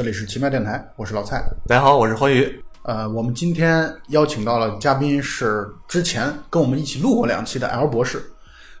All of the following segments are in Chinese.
这里是奇妙电台，我是老蔡。大家好，我是欢宇。呃，我们今天邀请到了嘉宾是之前跟我们一起录过两期的 L 博士，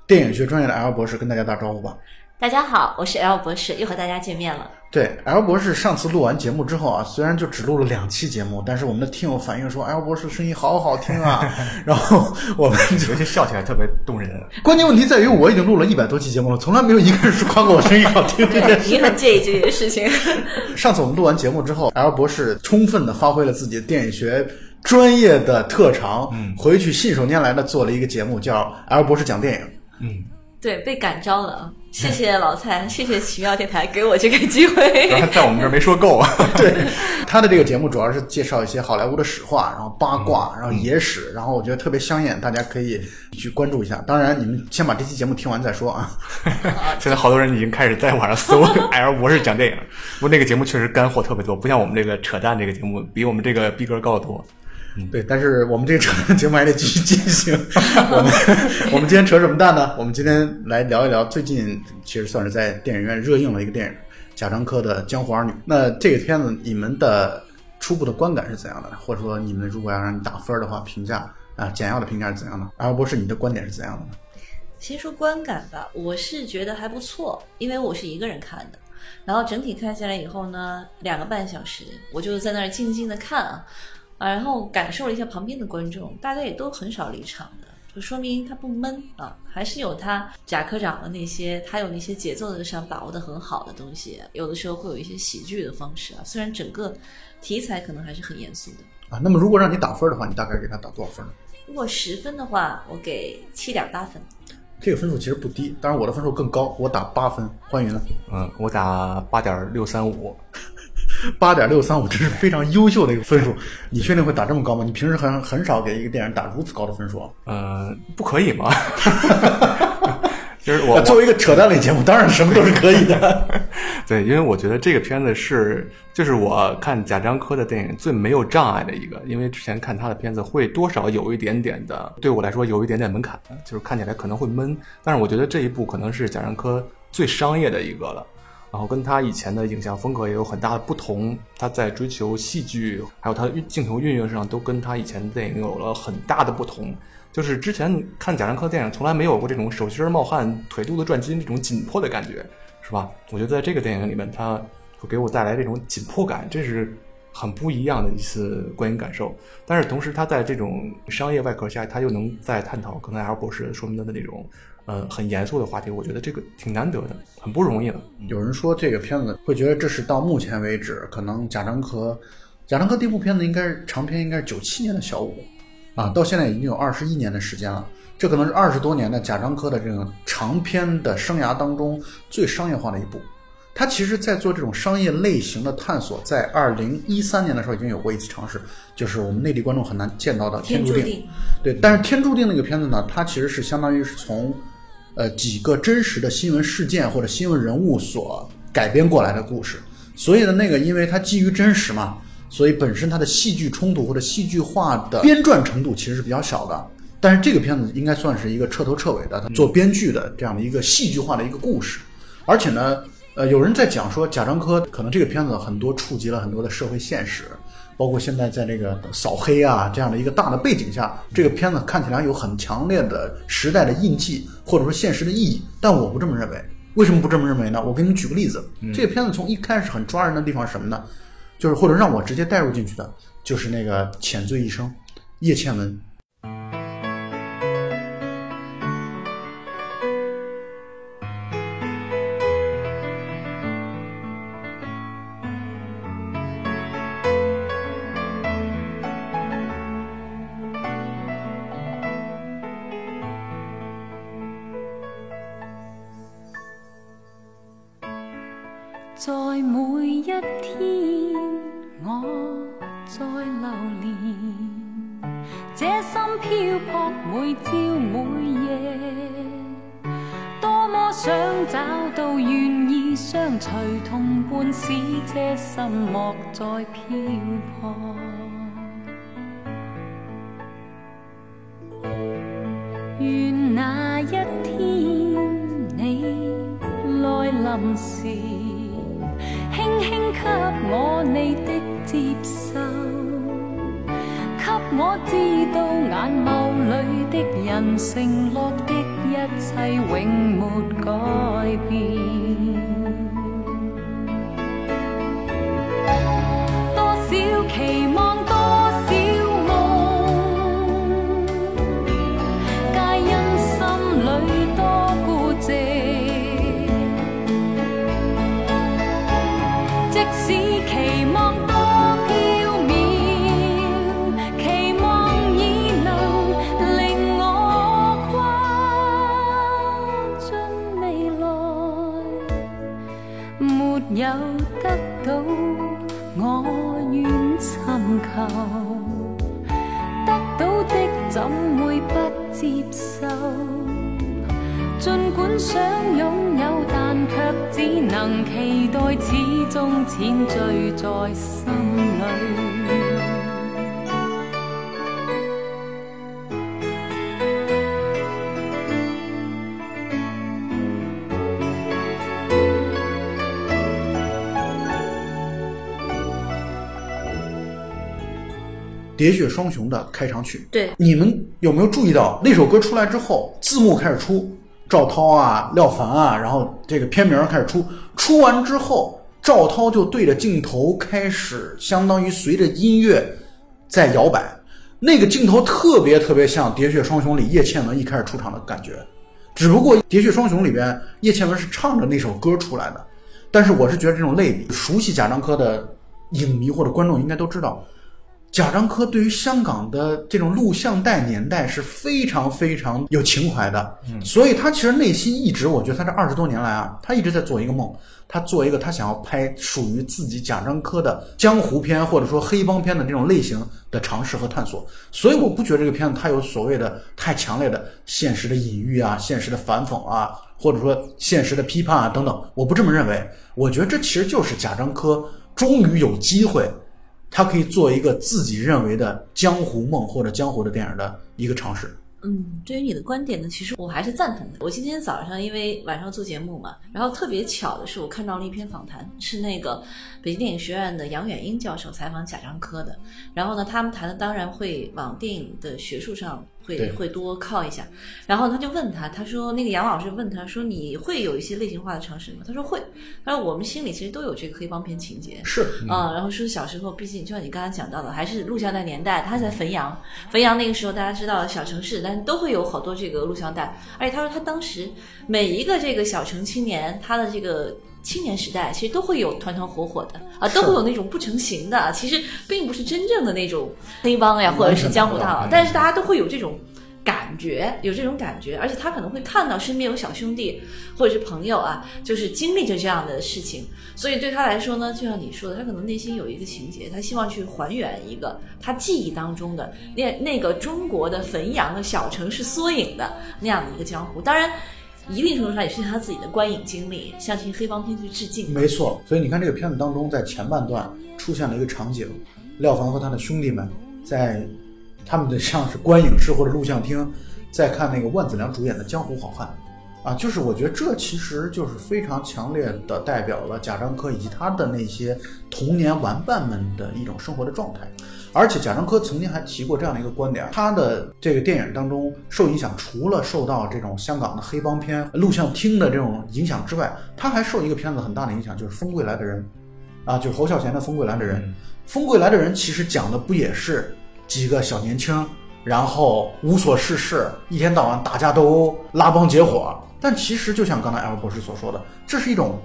电影学专业的 L 博士，跟大家打招呼吧。大家好，我是 L 博士，又和大家见面了。对，L 博士上次录完节目之后啊，虽然就只录了两期节目，但是我们的听友反映说，L 博士声音好好听啊。然后我们尤其笑起来特别动人。关键问题在于，我已经录了一百多期节目了，从来没有一个人说夸过我声音好听这件事。你很介意这件事情。上次我们录完节目之后，L 博士充分的发挥了自己的电影学专业的特长，嗯回去信手拈来的做了一个节目，叫 L 博士讲电影。嗯，对，被感召了啊！谢谢老蔡，谢谢奇妙电台给我这个机会。然后在我们这儿没说够啊。对，他的这个节目主要是介绍一些好莱坞的史话，然后八嗯卦，然后野史，然后我觉得特别香艳，大家可以去关注一下。当然，你们先把这期节目听完再说啊。现在好多人已经开始在网上搜 L 博士讲电影，不过那个节目确实干货特别多，不像我们这个扯淡这个节目，比我们这个逼格高得多。对，但是我们这个扯淡 节目还得继续进行。我们我们今天扯什么蛋呢？我们今天来聊一聊最近其实算是在电影院热映了一个电影，贾樟柯的《江湖儿女》。那这个片子你们的初步的观感是怎样的？或者说你们如果要让你打分的话，评价啊简要的评价是怎样的？而不是你的观点是怎样的呢？先说观感吧，我是觉得还不错，因为我是一个人看的。然后整体看下来以后呢，两个半小时，我就在那儿静静的看啊，啊，然后感受了一下旁边的观众，大家也都很少离场的，就说明他不闷啊，还是有他贾科长的那些，他有那些节奏上把握的很好的东西，有的时候会有一些喜剧的方式啊，虽然整个题材可能还是很严肃的。啊，那么如果让你打分的话，你大概给他打多少分呢？如果十分的话，我给七点八分。这个分数其实不低，当然我的分数更高，我打八分。欢迎呢，嗯，我打八点六三五。八点六三五，这是非常优秀的一个分数。你确定会打这么高吗？你平时很很少给一个电影打如此高的分数啊。呃，不可以吗？就是我呃作为一个扯淡类节目，当然什么都是可以的。对，因为我觉得这个片子是，就是我看贾樟柯的电影最没有障碍的一个，因为之前看他的片子会多少有一点点的，对我来说有一点点门槛，就是看起来可能会闷，但是我觉得这一部可能是贾樟柯最商业的一个了。然后跟他以前的影像风格也有很大的不同，他在追求戏剧，还有他的镜头运用上，都跟他以前的电影有了很大的不同。就是之前看贾樟柯的电影，从来没有过这种手心冒汗、腿肚子转筋这种紧迫的感觉，是吧？我觉得在这个电影里面，他会给我带来这种紧迫感，这是很不一样的一次观影感受。但是同时，他在这种商业外壳下，他又能在探讨刚才 L 博士说明的那种，呃，很严肃的话题。我觉得这个挺难得的，很不容易的。有人说这个片子会觉得这是到目前为止可能贾樟柯，贾樟柯第一部片子应该是长片，应该是九七年的小五，啊，到现在已经有二十一年的时间了。这可能是二十多年的贾樟柯的这个长片的生涯当中最商业化的一部。他其实，在做这种商业类型的探索，在二零一三年的时候已经有过一次尝试，就是我们内地观众很难见到的《》。天注定，对，但是《天注定》那个片子呢，它其实是相当于是从呃几个真实的新闻事件或者新闻人物所改编过来的故事，所以呢，那个因为它基于真实嘛，所以本身它的戏剧冲突或者戏剧化的编撰程度其实是比较小的。但是这个片子应该算是一个彻头彻尾的，做编剧的这样的一个戏剧化的一个故事，而且呢，呃，有人在讲说贾樟柯可能这个片子很多触及了很多的社会现实，包括现在在这个扫黑啊这样的一个大的背景下，这个片子看起来有很强烈的时代的印记或者说现实的意义，但我不这么认为。为什么不这么认为呢？我给你们举个例子，这个片子从一开始很抓人的地方是什么呢？就是或者让我直接带入进去的，就是那个浅醉一生，叶倩文。喋血双雄》的开场曲，对，你们有没有注意到那首歌出来之后，字幕开始出，赵涛啊、廖凡啊，然后这个片名开始出，出完之后，赵涛就对着镜头开始，相当于随着音乐在摇摆，那个镜头特别特别像《喋血双雄》里叶倩文一开始出场的感觉，只不过《喋血双雄》里边叶倩文是唱着那首歌出来的，但是我是觉得这种类比，熟悉贾樟柯的影迷或者观众应该都知道。贾樟柯对于香港的这种录像带年代是非常非常有情怀的，所以他其实内心一直，我觉得他这二十多年来啊，他一直在做一个梦，他做一个他想要拍属于自己贾樟柯的江湖片或者说黑帮片的这种类型的尝试和探索。所以我不觉得这个片子它有所谓的太强烈的现实的隐喻啊、现实的反讽啊，或者说现实的批判啊等等，我不这么认为。我觉得这其实就是贾樟柯终于有机会。他可以做一个自己认为的江湖梦或者江湖的电影的一个尝试。嗯，对于你的观点呢，其实我还是赞同的。我今天早上因为晚上做节目嘛，然后特别巧的是，我看到了一篇访谈，是那个北京电影学院的杨远英教授采访贾樟柯的。然后呢，他们谈的当然会往电影的学术上会会多靠一下。然后他就问他，他说那个杨老师问他说你会有一些类型化的尝试吗？他说会。他说我们心里其实都有这个黑帮片情节。是，啊、然后说小时候，毕竟就像你刚才讲到的，还是录像带年代，他在汾阳，汾阳那个时候大家知道小城市，但是都会有好多这个录像带，而且他说他当时每一个这个小城青年，他的这个。青年时代其实都会有团团伙伙的啊，都会有那种不成形的，其实并不是真正的那种黑帮呀，或者是江湖大佬，但是大家都会有这种感觉，有这种感觉，而且他可能会看到身边有小兄弟或者是朋友啊，就是经历着这样的事情，所以对他来说呢，就像你说的，他可能内心有一个情节，他希望去还原一个他记忆当中的那那个中国的汾阳的小城市缩影的那样的一个江湖。当然，一定程度上也是他自己的观影经历，向这些黑帮片去致敬。没错。所以你看这个片子当中，在前半段出现了一个场景，廖凡和他的兄弟们在他们的像是观影室或者录像厅，在看那个万梓良主演的《江湖好汉》。啊，就是我觉得这其实就是非常强烈的代表了贾樟柯以及他的那些童年玩伴们的一种生活的状态。而且贾樟柯曾经还提过这样的一个观点，他的这个电影当中受影响，除了受到这种香港的黑帮片、录像厅的这种影响之外，他还受一个片子很大的影响，就是《风归来的人》，啊，就是侯孝贤的《风归来的人》。《风归来的人》其实讲的不也是几个小年轻，然后无所事事，一天到晚打架斗殴、拉帮结伙。但其实就像刚才艾尔博士所说的，这是一种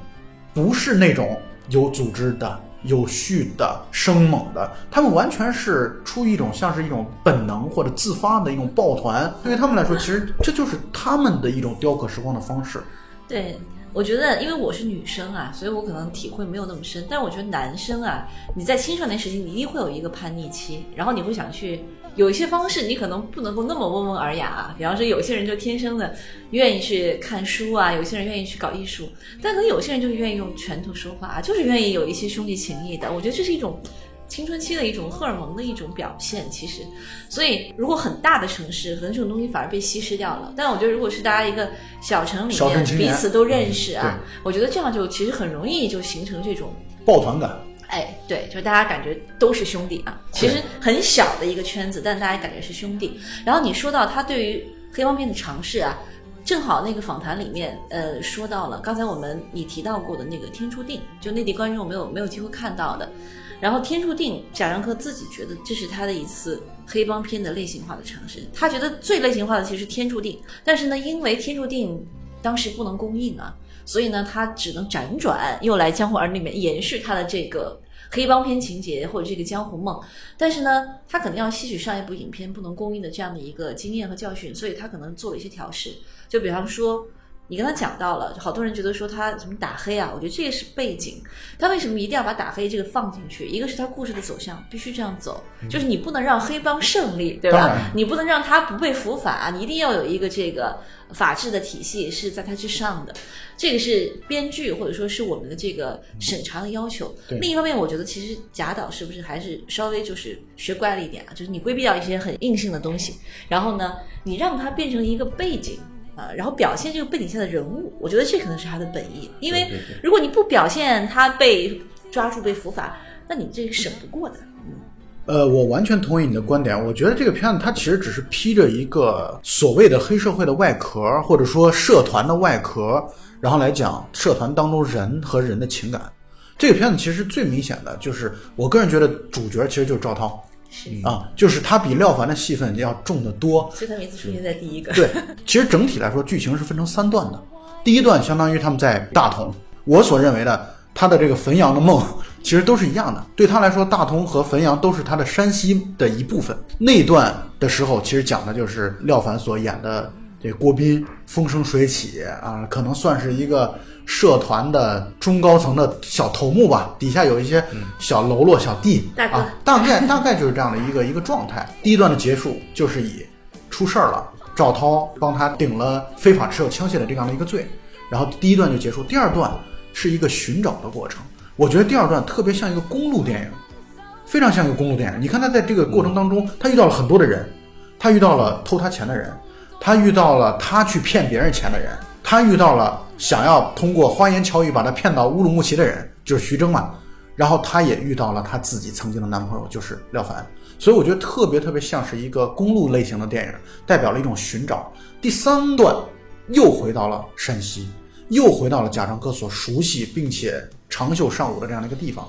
不是那种有组织的、有序的、生猛的，他们完全是出于一种像是一种本能或者自发的一种抱团。对于他们来说，其实这就是他们的一种雕刻时光的方式。对，我觉得因为我是女生啊，所以我可能体会没有那么深。但我觉得男生啊，你在青少年时期，你一定会有一个叛逆期，然后你会想去有一些方式，你可能不能够那么温文尔雅啊。比方说，有些人就天生的愿意去看书啊，有些人愿意去搞艺术，但可能有些人就是愿意用拳头说话，就是愿意有一些兄弟情谊的。我觉得这是一种。青春期的一种荷尔蒙的一种表现，其实，所以如果很大的城市，可能这种东西反而被稀释掉了。但我觉得，如果是大家一个小城里面彼此都认识啊嗯，我觉得这样就其实很容易就形成这种抱团感，哎，对，就是大家感觉都是兄弟啊，其实很小的一个圈子，但大家感觉是兄弟。然后你说到他对于黑帮片的尝试啊，正好那个访谈里面，呃，说到了刚才我们你提到过的那个《天注定》，就内地观众没有没有机会看到的。然后《天注定》，贾樟柯自己觉得这是他的一次黑帮片的类型化的尝试。他觉得最类型化的其实是《天注定》，但是呢，因为《天注定》当时不能公映啊，所以呢，他只能辗转又来《江湖儿女》里面延续他的这个黑帮片情节或者这个江湖梦。但是呢，他可能要吸取上一部影片不能公映的这样的一个经验和教训，所以他可能做了一些调试。就比方说，你跟他讲到了，好多人觉得说他什么打黑啊，我觉得这个是背景。他为什么一定要把打黑这个放进去？一个是他故事的走向必须这样走，就是你不能让黑帮胜利，对吧？你不能让他不被伏法，你一定要有一个这个法治的体系是在他之上的。这个是编剧或者说是我们的这个审查的要求。另一方面，我觉得其实贾导是不是还是稍微就是学乖了一点啊？就是你规避掉一些很硬性的东西，然后呢，你让它变成一个背景。啊，然后表现这个背景下的人物，我觉得这可能是他的本意。因为如果你不表现他被抓住、被伏法，那你这个审不过的。呃，我完全同意你的观点。我觉得这个片子它其实只是披着一个所谓的黑社会的外壳，或者说社团的外壳，然后来讲社团当中人和人的情感。这个片子其实最明显的就是，我个人觉得主角其实就是赵涛是，啊，就是他比廖凡的戏份要重得多。所以他每次出现在第一个。对，其实整体来说，剧情是分成三段的。第一段相当于他们在大同，我所认为的他的这个汾阳的梦，其实都是一样的。对他来说，大同和汾阳都是他的山西的一部分。那段的时候，其实讲的就是廖凡所演的这郭斌风生水起啊，可能算是一个社团的中高层的小头目吧，底下有一些小喽啰、小弟啊，大概 大概就是这样的一个一个状态。第一段的结束就是以出事儿了，赵涛帮他顶了非法持有枪械的这样的一个罪，然后第一段就结束。第二段是一个寻找的过程，我觉得第二段特别像一个公路电影，非常像一个公路电影。你看他在这个过程当中，他遇到了很多的人，他遇到了偷他钱的人，他遇到了他去骗别人钱的人，他遇到了想要通过花言巧语把他骗到乌鲁木齐的人，就是徐峥嘛。然后他也遇到了他自己曾经的男朋友，就是廖凡。所以我觉得特别特别像是一个公路类型的电影，代表了一种寻找。第三段又回到了山西，又回到了贾樟柯所熟悉并且长袖善舞的这样的一个地方，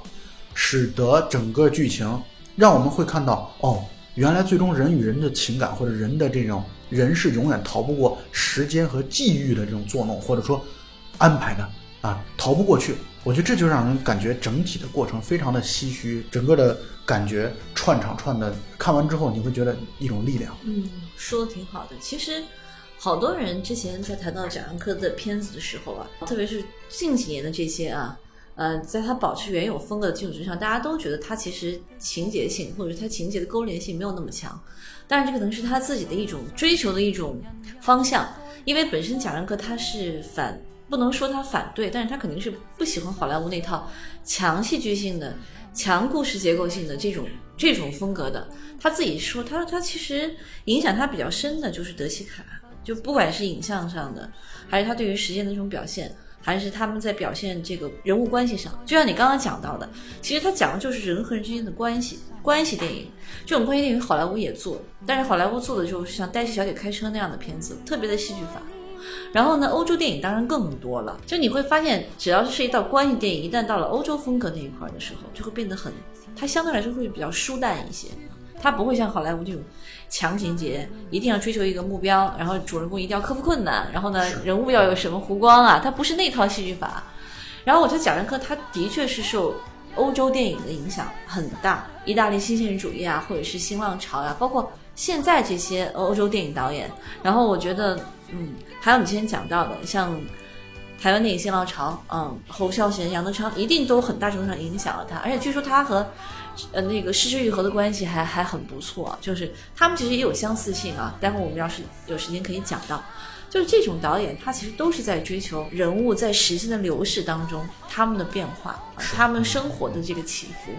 使得整个剧情让我们会看到，哦，原来最终人与人的情感或者人的这种人是永远逃不过时间和际遇的这种作弄，或者说安排的啊，逃不过去。我觉得这就让人感觉整体的过程非常的唏嘘，整个的感觉串场串的，看完之后你会觉得一种力量。嗯，说的挺好的。其实，好多人之前在谈到贾樟柯的片子的时候啊，特别是近几年的这些啊，呃，在他保持原有风格的基础之上，大家都觉得他其实情节性或者他情节的勾连性没有那么强。当然，这可能是他自己的一种追求的一种方向，因为本身贾樟柯他是反。不能说他反对，但是他肯定是不喜欢好莱坞那套强戏剧性的、强故事结构性的这种这种风格的。他自己说，他他其实影响他比较深的就是德西卡，就不管是影像上的，还是他对于时间的这种表现，还是他们在表现这个人物关系上。就像你刚刚讲到的，其实他讲的就是人和人之间的关系，关系电影。这种关系电影好莱坞也做，但是好莱坞做的就是像《黛西小姐开车》那样的片子，特别的戏剧化。然后呢，欧洲电影当然更多了。就你会发现，只要是涉及到关系电影，一旦到了欧洲风格那一块的时候，就会变得很，它相对来说会比较舒淡一些。它不会像好莱坞这种强情节，一定要追求一个目标，然后主人公一定要克服困难，然后呢，人物要有什么弧光啊，它不是那套戏剧法。然后我觉得贾樟柯他的确是受欧洲电影的影响很大，意大利新现实主义啊，或者是新浪潮呀、包括现在这些欧洲电影导演。然后我觉得，嗯，还有你之前讲到的，像台湾电影新浪潮，嗯，侯孝贤、杨德昌一定都很大程度上影响了他，而且据说他和呃那个失之愈合的关系还还很不错，就是他们其实也有相似性啊。待会儿我们要是有时间可以讲到。就是这种导演，他其实都是在追求人物在时间的流逝当中他们的变化，啊他们生活的这个起伏。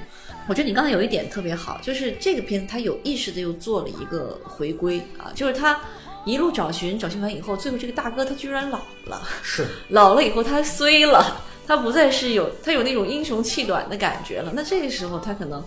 我觉得你刚才有一点特别好，就是这个片子他有意识的又做了一个回归啊，就是他一路找寻找寻完以后，最后这个大哥他居然老了，是 老了以后他衰了，他不再是有他有那种英雄气短的感觉了。那这个时候他可能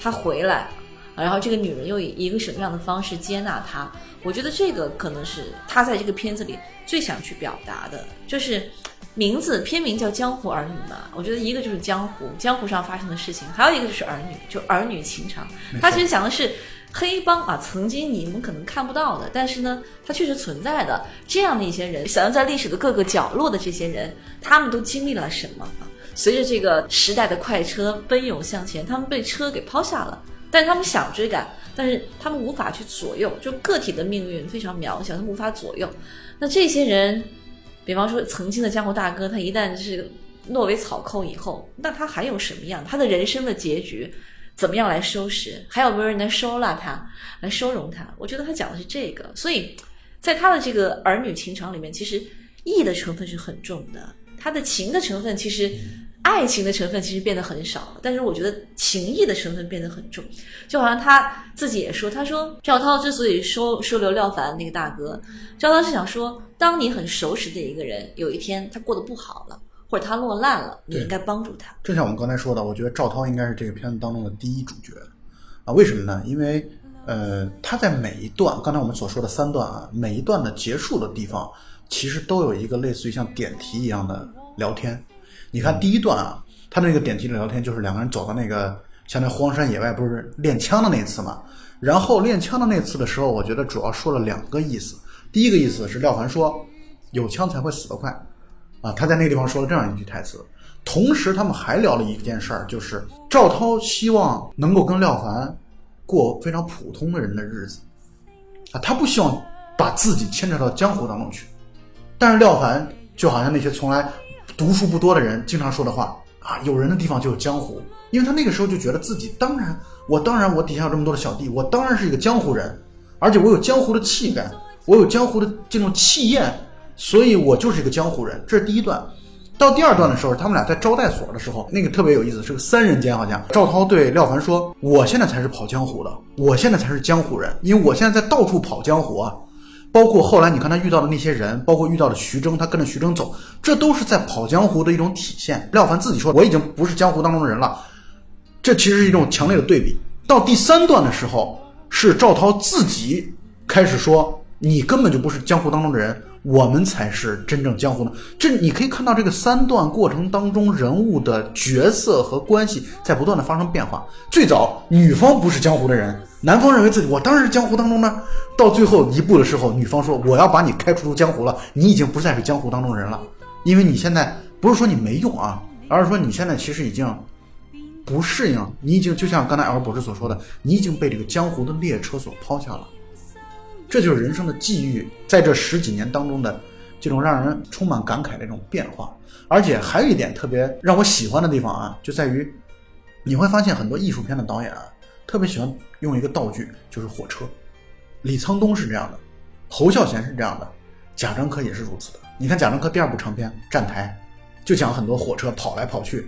他回来，然后这个女人又以一个什么样的方式接纳他？我觉得这个可能是他在这个片子里最想去表达的，就是名字片名叫《江湖儿女》嘛。我觉得一个就是江湖，江湖上发生的事情，还有一个就是儿女，就儿女情长。他其实讲的是黑帮啊，曾经你们可能看不到的，但是呢，它确实存在的这样的一些人，想要在历史的各个角落的这些人，他们都经历了什么？随着这个时代的快车奔涌向前，他们被车给抛下了，但是他们想追赶，但是他们无法去左右，就个体的命运非常渺小，他们无法左右。那这些人，比方说曾经的江湖大哥，他一旦是落为草寇以后，那他还有什么样？他的人生的结局怎么样来收拾？还有没有人来收纳他，来收容他？我觉得他讲的是这个，所以在他的这个儿女情长里面，其实义的成分是很重的，他的情的成分其实。爱情的成分其实变得很少了，但是我觉得情义的成分变得很重，就好像他自己也说，他说赵涛之所以收收留廖凡那个大哥，赵涛是想说，当你很熟识的一个人，有一天他过得不好了，或者他落难了，你应该帮助他。就像我们刚才说的，我觉得赵涛应该是这个片子当中的第一主角啊。为什么呢？因为呃，他在每一段，刚才我们所说的三段啊，每一段的结束的地方，其实都有一个类似于像点题一样的聊天。你看第一段啊，他那个点题的聊天就是两个人走到那个像那荒山野外，不是练枪的那次嘛？然后练枪的那次的时候，我觉得主要说了两个意思。第一个意思是廖凡说，有枪才会死得快。啊，他在那个地方说了这样一句台词。同时，他们还聊了一件事儿，就是赵涛希望能够跟廖凡过非常普通的人的日子，啊，他不希望把自己牵扯到江湖当中去。但是廖凡就好像那些从来读书不多的人经常说的话啊，有人的地方就有江湖，因为他那个时候就觉得自己当然，我当然我底下有这么多的小弟，我当然是一个江湖人，而且我有江湖的气概，我有江湖的这种气焰，所以我就是一个江湖人。这是第一段。到第二段的时候，他们俩在招待所的时候，那个特别有意思，是个三人间，好像赵涛对廖凡说：“我现在才是跑江湖的，我现在才是江湖人，因为我现在在到处跑江湖啊。包括后来你看他遇到的那些人，包括遇到的徐峥，他跟着徐峥走，这都是在跑江湖的一种体现。廖凡自己说：“我已经不是江湖当中的人了。”这其实是一种强烈的对比。到第三段的时候，是赵涛自己开始说：“你根本就不是江湖当中的人，我们才是真正江湖的。”这你可以看到这个三段过程当中人物的角色和关系在不断的发生变化。最早女方不是江湖的人，男方认为自己我当然是江湖当中呢。到最后一步的时候，女方说：“我要把你开除出江湖了，你已经不再是江湖当中人了，因为你现在不是说你没用啊，而是说你现在其实已经。”不适应，你已经就像刚才 L 博士所说的，你已经被这个江湖的列车所抛下了。这就是人生的际遇，在这十几年当中的这种让人充满感慨的一种变化。而且还有一点特别让我喜欢的地方啊，就在于你会发现很多艺术片的导演啊，特别喜欢用一个道具，就是火车。李沧东是这样的，侯孝贤是这样的，贾樟柯也是如此的。你看贾樟柯第二部长片《站台》，就讲很多火车跑来跑去。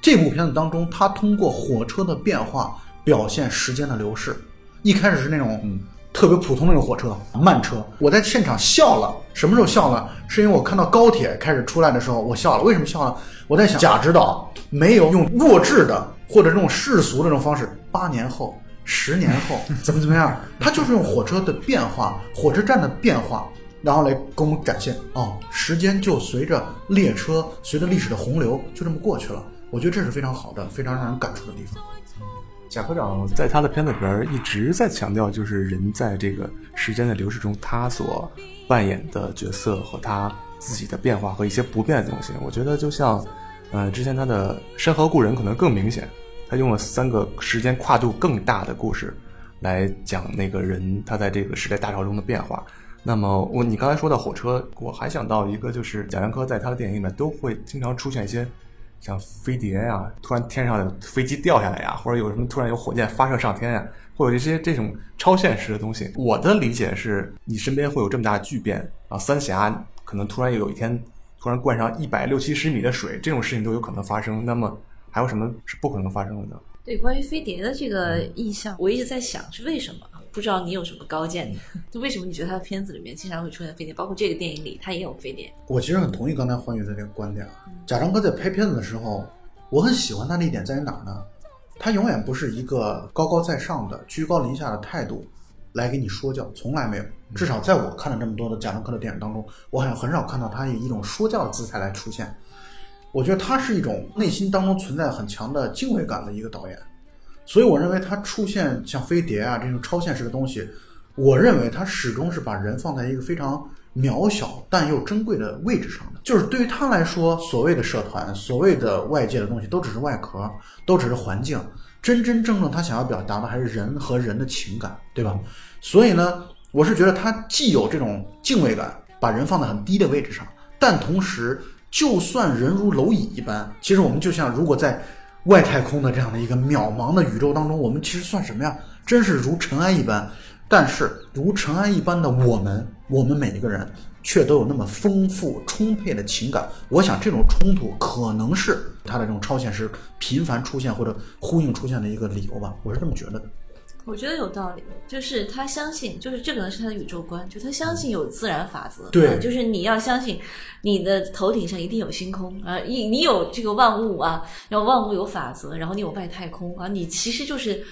这部片子当中，他通过火车的变化表现时间的流逝。一开始是那种特别普通那种火车慢车，我在现场笑了。什么时候笑了？是因为我看到高铁开始出来的时候，我笑了。为什么笑了？我在想贾指导没有用弱智的或者这种世俗的这种方式，八年后、十年后 怎么怎么样，他就是用火车的变化、火车站的变化。然后来给我们展现哦，时间就随着列车，随着历史的洪流，就这么过去了。我觉得这是非常好的，非常让人感触的地方。贾科长在他的片子里边一直在强调，就是人在这个时间的流逝中，他所扮演的角色和他自己的变化和一些不变的东西。我觉得就像，呃，之前他的《山河故人》可能更明显，他用了三个时间跨度更大的故事来讲那个人他在这个时代大潮中的变化。那么我你刚才说到火车，我还想到一个，就是贾樟柯在他的电影里面都会经常出现一些。像飞碟呀，突然天上有飞机掉下来呀，或者有什么突然有火箭发射上天呀，会有一些这种超现实的东西。我的理解是，你身边会有这么大的巨变啊，三峡可能突然有一天突然灌上一百六七十米的水，这种事情都有可能发生。那么还有什么是不可能发生的呢？对，关于飞碟的这个意象，我一直在想是为什么。不知道你有什么高见呢？就为什么你觉得他的片子里面经常会出现飞碟？包括这个电影里，他也有飞碟。我其实很同意刚才欢宇的这个观点啊。贾樟柯在拍片子的时候，我很喜欢他的一点在于哪儿呢？他永远不是一个高高在上的、居高临下的态度来给你说教，从来没有。至少在我看了这么多的贾樟柯的电影当中，我好像很少看到他以一种说教的姿态来出现。我觉得他是一种内心当中存在很强的敬畏感的一个导演，所以我认为他出现像飞碟啊这种超现实的东西，我认为他始终是把人放在一个非常渺小但又珍贵的位置上的。就是对于他来说，所谓的社团、所谓的外界的东西都只是外壳，都只是环境，真真正正他想要表达的还是人和人的情感，对吧？所以呢，我是觉得他既有这种敬畏感，把人放在很低的位置上，但同时。就算人如蝼蚁一般，其实我们就像如果在外太空的这样的一个渺茫的宇宙当中，我们其实算什么呀？真是如尘埃一般。但是如尘埃一般的我们，我们每一个人却都有那么丰富充沛的情感。我想这种冲突可能是他的这种超现实频繁出现或者呼应出现的一个理由吧。我是这么觉得的。我觉得有道理，就是他相信，就是这可能是他的宇宙观，就他相信有自然法则，对啊就是你要相信你的头顶上一定有星空啊，你你有这个万物啊，然后万物有法则，然后你有外太空啊，你其实就是。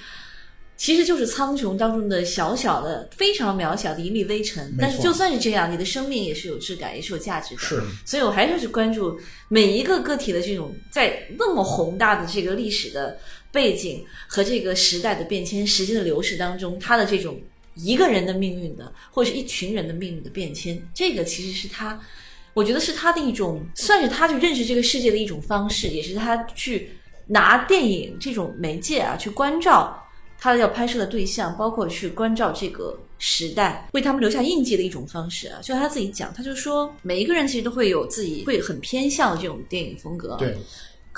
其实就是苍穹当中的小小的、非常渺小的一粒微尘，但是就算是这样，你的生命也是有质感，也是有价值的。是，所以我还是去关注每一个个体的这种在那么宏大的这个历史的背景和这个时代的变迁、时间的流逝当中，他的这种一个人的命运的，或者是一群人的命运的变迁，这个其实是他，我觉得是他的一种，算是他去认识这个世界的一种方式，也是他去拿电影这种媒介啊去关照。他要拍摄的对象，包括去关照这个时代，为他们留下印记的一种方式啊。就像他自己讲，他就说，每一个人其实都会有自己会很偏向的这种电影风格。对，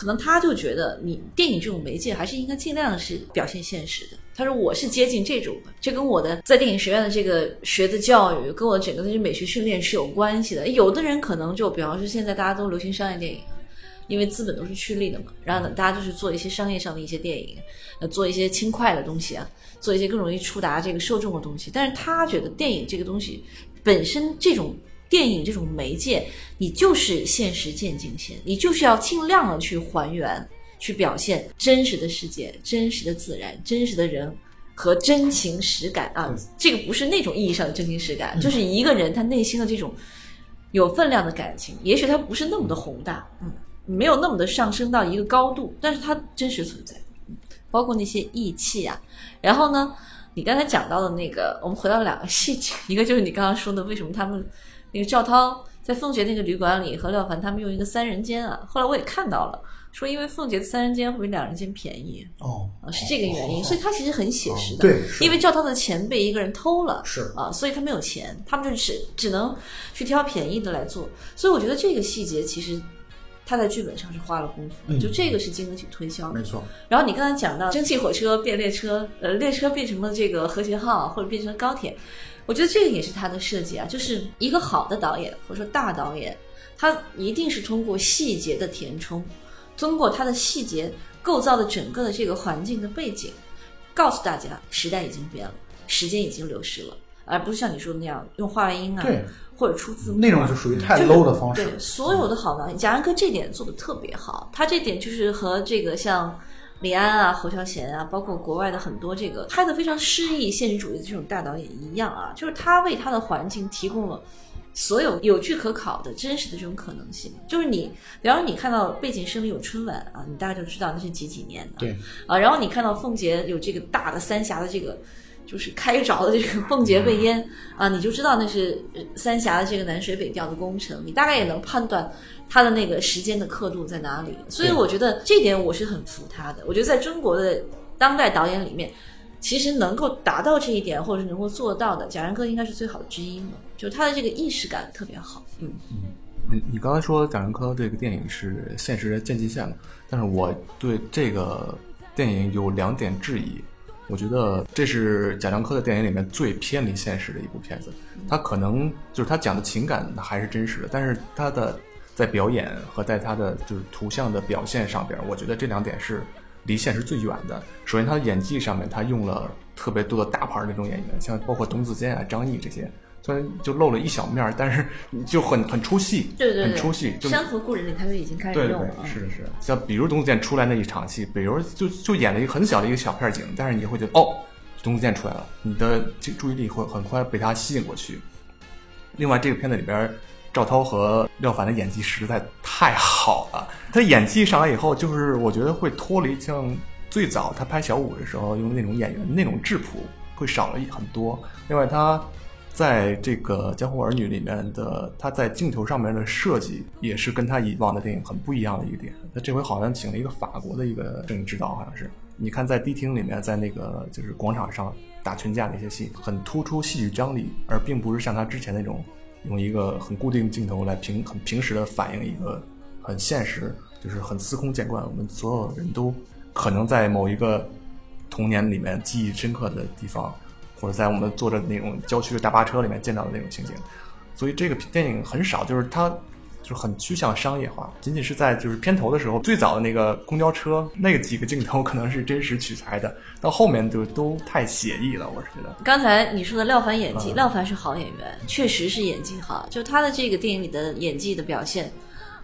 可能他就觉得你电影这种媒介还是应该尽量是表现现实的。他说我是接近这种的，这跟我的在电影学院的这个学的教育，跟我整个的这美学训练是有关系的。有的人可能就比方说现在大家都流行商业电影。因为资本都是趋利的嘛，然后呢，大家就是做一些商业上的一些电影，呃，做一些轻快的东西啊，做一些更容易触达这个受众的东西。但是他觉得电影这个东西本身这种电影这种媒介，你就是现实渐进线，你就是要尽量的去还原、去表现真实的世界、真实的自然、真实的人和真情实感啊。这个不是那种意义上的真情实感，就是一个人他内心的这种有分量的感情，也许他不是那么的宏大，嗯。没有那么的上升到一个高度，但是它真实存在，嗯包括那些义气啊。然后呢，你刚才讲到的那个，我们回到两个细节，一个就是你刚刚说的，为什么他们那个赵涛在凤姐那个旅馆里和廖凡他们用一个三人间啊？后来我也看到了，说因为凤姐的三人间会比两人间便宜哦，啊，是这个原因，所以他其实很写实的。对，因为赵涛的钱被一个人偷了，是啊，所以他没有钱，他们就只只能去挑便宜的来做。所以我觉得这个细节其实他在剧本上是花了功夫的，嗯就这个是经得起推销的没。错，然后你刚才讲到蒸汽火车变列车，呃，列车变成了这个和谐号或者变成了高铁，我觉得这个也是他的设计啊，就是一个好的导演或者说大导演，他一定是通过细节的填充，通过他的细节构造的整个的这个环境的背景，告诉大家时代已经变了，时间已经流逝了，而不是像你说的那样用话外音啊，对，或者出字幕啊那种就属于太 low 的方式。对，所有的好导演，贾樟柯这点做的特别好。他这点就是和这个像李安啊、侯孝贤啊，包括国外的很多这个拍的非常诗意、现实主义的这种大导演一样啊，就是他为他的环境提供了。所有有据可考的真实的这种可能性，就是你，比方说你看到背景声里有春晚啊，你大概就知道那是几几年的。对啊，然后你看到凤姐有这个大的三峡的这个，就是开凿的这个凤节被淹啊，你就知道那是呃三峡的这个南水北调的工程，你大概也能判断它的那个时间的刻度在哪里。所以我觉得这点我是很服他的。我觉得在中国的当代导演里面，其实能够达到这一点，或者是能够做到的，贾樟柯应该是最好的之一了。就是他的这个意识感特别好，嗯，你你刚才说贾樟柯这个电影是现实的渐进线嘛？但是我对这个电影有两点质疑。我觉得这是贾樟柯的电影里面最偏离现实的一部片子。他可能就是他讲的情感还是真实的，但是他的在表演和在他的就是图像的表现上边，我觉得这两点是离现实最远的。首先，他的演技上面他用了特别多的大牌儿那种演员，像包括董子健啊、张译这些，虽然就露了一小面儿，但是就很很出戏，对对对，很出戏。就山河故人里他就已经开始对对用了啊对，。是的是的。像比如董子健出来那一场戏，比如就就演了一个很小的一个小片儿景，但是你会觉得哦，董子健出来了，你的这注意力会很快被他吸引过去。另外，这个片子里边儿，赵涛和廖凡的演技实在太好了。他演技上来以后，就是我觉得会脱离像最早他拍小五的时候用那种演员那种质朴，会少了很多。另外，他在这个《江湖儿女》里面的他在镜头上面的设计，也是跟他以往的电影很不一样的一个点。他这回好像请了一个法国的一个摄影指导，好像是。你看在迪厅里面，在那个就是广场上打群架那些戏，很突出戏剧张力，而并不是像他之前那种用一个很固定镜头来平很平时的反映一个很现实，就是很司空见惯，我们所有人都可能在某一个童年里面记忆深刻的地方，或者在我们坐着那种郊区的大巴车里面见到的那种情景。所以这个电影很少，就是它就是很趋向商业化，仅仅是在就是片头的时候，最早的那个公交车那个几个镜头可能是真实取材的，到后面就都太写意了，我是觉得。刚才你说的廖凡演技，嗯廖凡是好演员，确实是演技好。就他的这个电影里的演技的表现，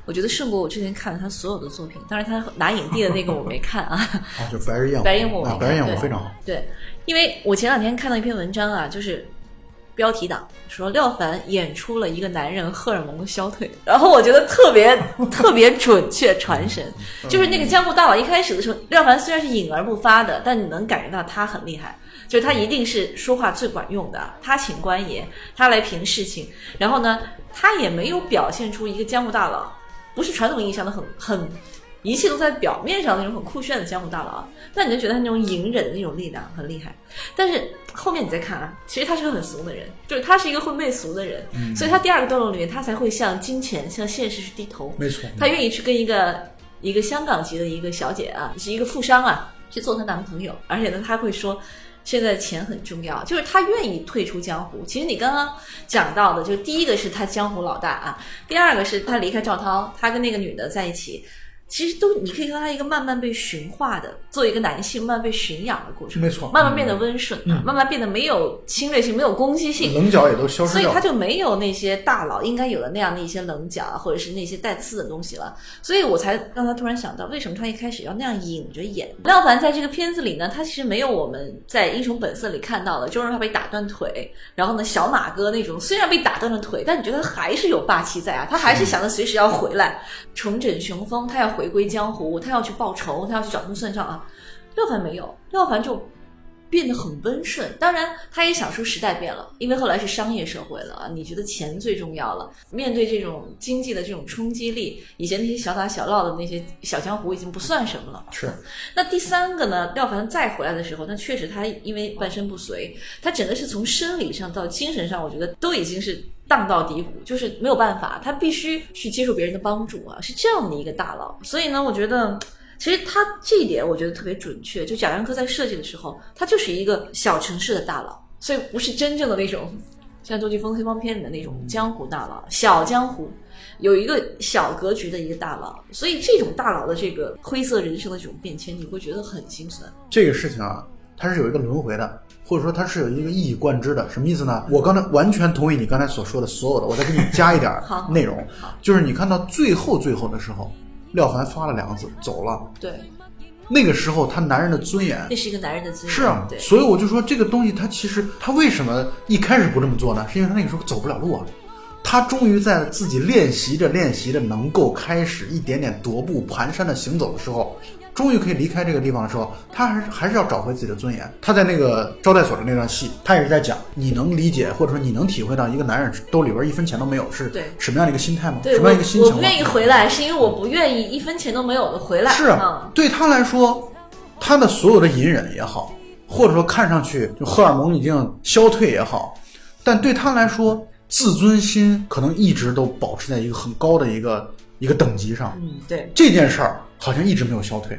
我觉得胜过我之前看的他所有的作品。当然，他拿影帝的那个我没看啊，啊，就白日焰火，白日焰火我没看啊白日焰火非常好。对，因为我前两天看到一篇文章啊，就是标题党说廖凡演出了一个男人荷尔蒙的消退，然后我觉得特别 特别准确传神。就是那个江湖大佬一开始的时候，廖凡虽然是隐而不发的，但你能感觉到他很厉害。就是他一定是说话最管用的，他请官爷，他来评事情，然后呢，他也没有表现出一个江湖大佬，不是传统意义上的很很一切都在表面上那种很酷炫的江湖大佬，那你就觉得他那种隐忍的那种力量很厉害。但是后面你再看啊，其实他是个很俗的人，就是他是一个会媚俗的人，所以他第二个段落里面他才会向金钱、向现实去低头。没错，他愿意去跟一个一个香港籍的一个小姐啊，是一个富商啊，去做她男朋友，而且呢，他会说。现在钱很重要，就是他愿意退出江湖。其实你刚刚讲到的，就第一个是他江湖老大啊，第二个是他离开赵涛，他跟那个女的在一起，其实都你可以看他一个慢慢被驯化的，作为一个男性慢慢被驯养的过程，没错慢慢变得温顺，慢慢变得没有侵略性，没有攻击性，棱角也都消失掉了。所以他就没有那些大佬应该有的那样的一些棱角啊，或者是那些带刺的东西了。所以我才让他突然想到，为什么他一开始要那样隐着演？廖凡在这个片子里呢，他其实没有我们在《英雄本色》里看到的，就是他被打断腿，然后呢，小马哥那种虽然被打断了腿，但你觉得他还是有霸气在啊，他还是想着随时要回来重整雄风，他要回归江湖，他要去报仇，他要去找他们算账啊。廖凡没有，廖凡就变得很温顺。当然，他也想说时代变了，因为后来是商业社会了啊，你觉得钱最重要了。面对这种经济的这种冲击力，以前那些小打小闹的那些小江湖已经不算什么了。是 那第三个呢，廖凡再回来的时候，那确实他因为半身不遂，他整个是从生理上到精神上，我觉得都已经是荡到低谷，就是没有办法，他必须去接受别人的帮助啊，是这样的一个大佬。所以呢，我觉得。其实他这一点我觉得特别准确，就贾樟柯在设计的时候，他就是一个小城市的大佬，所以不是真正的那种像杜琪峰黑帮片里的那种江湖大佬，小江湖有一个小格局的一个大佬，所以这种大佬的这个灰色人生的这种变迁，你会觉得很心酸。这个事情啊，它是有一个轮回的，或者说它是有一个一以贯之的。什么意思呢？我刚才完全同意你刚才所说的所有的，我再给你加一点儿 内容，就是你看到最后最后的时候，廖凡发了两个字走了，对，那个时候他男人的尊严那是一个男人的尊严。是啊，对，所以我就说这个东西，他其实他为什么一开始不这么做呢？是因为他那个时候走不了路啊。他终于在自己练习着练习着，能够开始一点点踱步蹒跚的行走的时候，终于可以离开这个地方的时候，他还是还是要找回自己的尊严。他在那个招待所的那段戏，他也是在讲，你能理解或者说你能体会到一个男人兜里边一分钱都没有是什么样的一个心态吗？对什么样一个心情吗？我我不愿意回来，是因为我不愿意一分钱都没有的回来。是啊嗯，对他来说，他的所有的隐忍也好，或者说看上去就荷尔蒙已经消退也好，但对他来说，自尊心可能一直都保持在一个很高的一个一个等级上。嗯，对，这件事儿好像一直没有消退。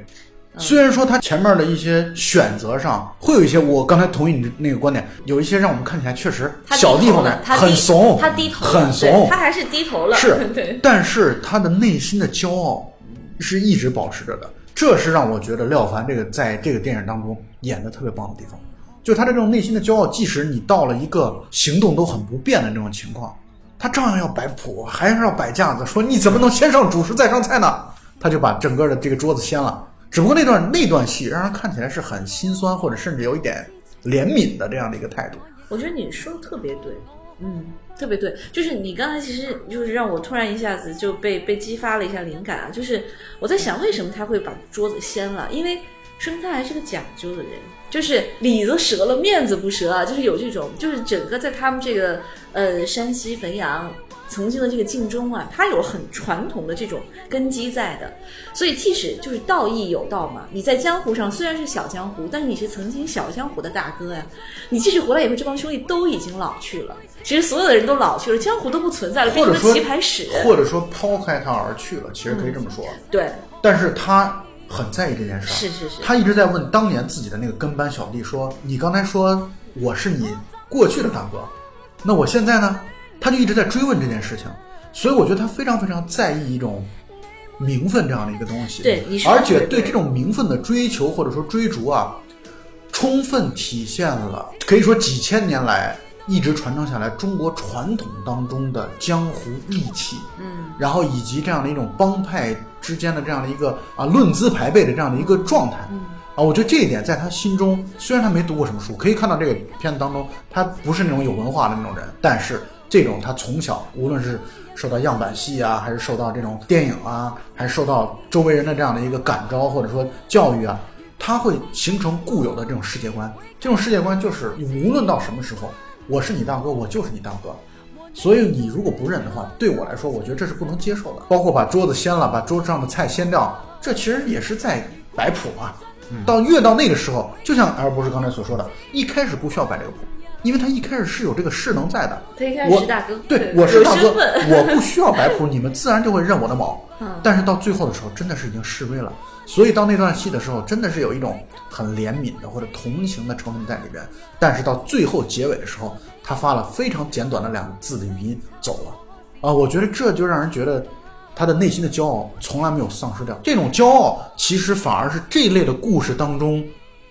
虽然说他前面的一些选择上会有一些，我刚才同意你那个观点，有一些让我们看起来确实小地方呢头了，他低很怂，他低头了，很怂，他还是低头了。是 对，但是他的内心的骄傲是一直保持着的，这是让我觉得廖凡这个在这个电影当中演的特别棒的地方。就他的这种内心的骄傲，即使你到了一个行动都很不便的那种情况，他照样要摆谱，还是要摆架子，说你怎么能先上主食再上菜呢？他就把整个的这个桌子掀了。只不过那段那段戏让人看起来是很心酸，或者甚至有一点怜悯的这样的一个态度。我觉得你说的特别对，嗯，特别对，就是你刚才其实就是让我突然一下子就被被激发了一下灵感啊，就是我在想为什么他会把桌子掀了，因为说明他还是个讲究的人，就是里子折了面子不折啊，就是有这种，就是整个在他们这个呃山西汾阳。曾经的这个晋中啊，它有很传统的这种根基在的，所以即使就是道义有道嘛，你在江湖上虽然是小江湖，但是你是曾经小江湖的大哥呀。你即使回来以后，这帮兄弟都已经老去了，其实所有的人都老去了，江湖都不存在了，变成棋牌室。或者说抛开他而去了，其实可以这么说。对，但是他很在意这件事儿，是是是他一直在问当年自己的那个跟班小弟说：“你刚才说我是你过去的大哥，那我现在呢？”他就一直在追问这件事情，所以我觉得他非常非常在意一种名分这样的一个东西。对而且对对这种名分的追求或者说追逐啊，充分体现了可以说几千年来一直传承下来中国传统当中的江湖义气。嗯，然后以及这样的一种帮派之间的这样的一个啊论资排辈的这样的一个状态。嗯啊，我觉得这一点在他心中，虽然他没读过什么书，可以看到这个片子当中，他不是那种有文化的那种人，但是这种他从小无论是受到样板戏啊，还是受到这种电影啊，还是受到周围人的这样的一个感召或者说教育啊，他会形成固有的这种世界观。这种世界观就是，无论到什么时候，我是你大哥，我就是你大哥。所以你如果不认的话，对我来说，我觉得这是不能接受的。包括把桌子掀了，把桌子上的菜掀掉，这其实也是在摆谱啊。到越到那个时候，就像 L 博士刚才所说的，一开始不需要摆这个谱，因为他一开始是有这个势能在的。他一开始我是大哥对对我是大哥我不需要摆谱，你们自然就会认我的毛。嗯但是到最后的时候，真的是已经示威了。所以到那段戏的时候，真的是有一种很怜悯的或者同情的成分在里边。但是到最后结尾的时候，他发了非常简短的两个字的语音走了。啊，我觉得这就让人觉得他的内心的骄傲从来没有丧失掉。这种骄傲其实反而是这一类的故事当中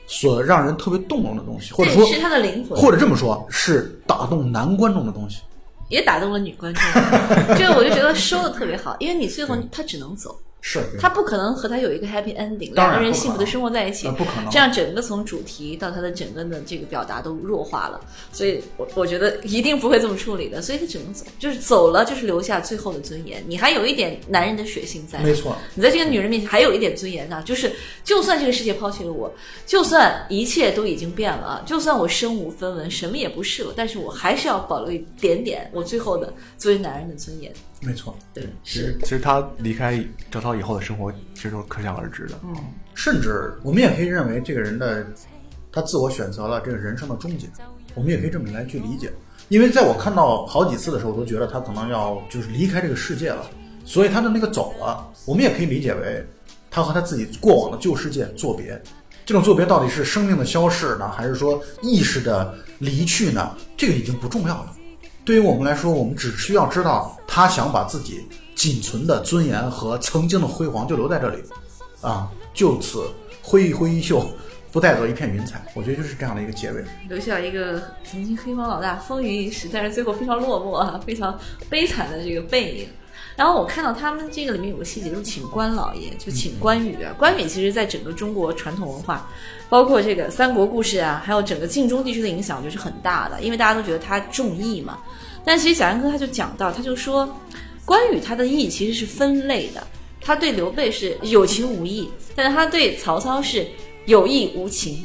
所让人特别动容的东西，或者说是他的灵魂，或者这么说，是打动男观众的东西。也打动了女观众。这个我就觉得说的特别好，因为你最后他只能走。是他不可能和他有一个 happy ending，两个人幸福的生活在一起，呃不可能。这样整个从主题到他的整个的这个表达都弱化了，所以我我觉得一定不会这么处理的，所以他只能走，就是走了，就是留下最后的尊严，你还有一点男人的血性在，没错，你在这个女人面前还有一点尊严呢，就是就算这个世界抛弃了我，就算一切都已经变了啊，就算我身无分文，什么也不是了，但是我还是要保留一点点我最后的作为男人的尊严。没错。对，其实是，其实他离开赵涛以后的生活，其实都是可想而知的。嗯甚至我们也可以认为，这个人的他自我选择了这个人生的终结，我们也可以这么来去理解。因为在我看到好几次的时候，我都觉得他可能要就是离开这个世界了，所以他的那个走了，我们也可以理解为他和他自己过往的旧世界作别。这种作别到底是生命的消逝呢，还是说意识的离去呢？这个已经不重要了。对于我们来说，我们只需要知道他想把自己仅存的尊严和曾经的辉煌就留在这里，啊，就此挥一挥衣袖，不带走一片云彩。我觉得就是这样的一个结尾。留下一个曾经黑帮老大风云一时，但是最后非常落寞，非常悲惨的这个背影。然后我看到他们这个里面有个细节，就是请关老爷，就请关羽啊。关羽其实在整个中国传统文化，包括这个三国故事啊，还有整个晋中地区的影响，就是很大的，因为大家都觉得他重义嘛。但其实贾樟柯他就讲到，他就说，关羽他的义其实是分类的，他对刘备是有情无义，但是他对曹操是有义无情。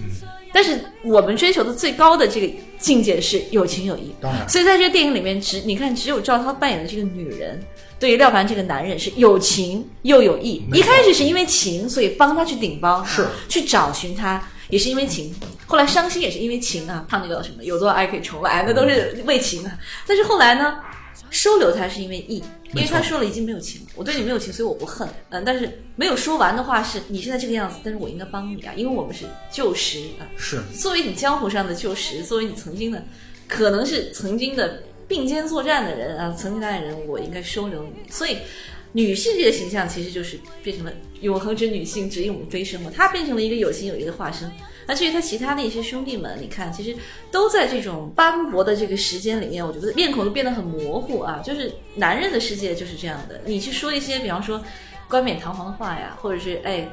但是我们追求的最高的这个境界是有情有义。当然，所以在这个电影里面，只你看，只有赵涛扮演的这个女人，对于廖凡这个男人是有情又有义。一开始是因为情，所以帮他去顶包，是去找寻他，也是因为情。后来伤心也是因为情啊，怕那个什么有多少爱可以重来，那都是为情啊。但是后来呢，收留他是因为义，因为他说了已经没有情，我对你没有情，所以我不恨。嗯，但是没有说完的话是，你现在这个样子，但是我应该帮你啊，因为我们是旧识啊。是作为你江湖上的旧识，作为你曾经的，可能是曾经的并肩作战的人啊，曾经的爱人，我应该收留你。所以，女性这个形象其实就是变成了永恒之女性，指引我们飞升了。她变成了一个有情有义的化身。那至于他其他的一些兄弟们，你看，其实都在这种斑驳的这个时间里面，我觉得面孔都变得很模糊啊。就是男人的世界就是这样的，你去说一些，比方说冠冕堂皇的话呀，或者是哎，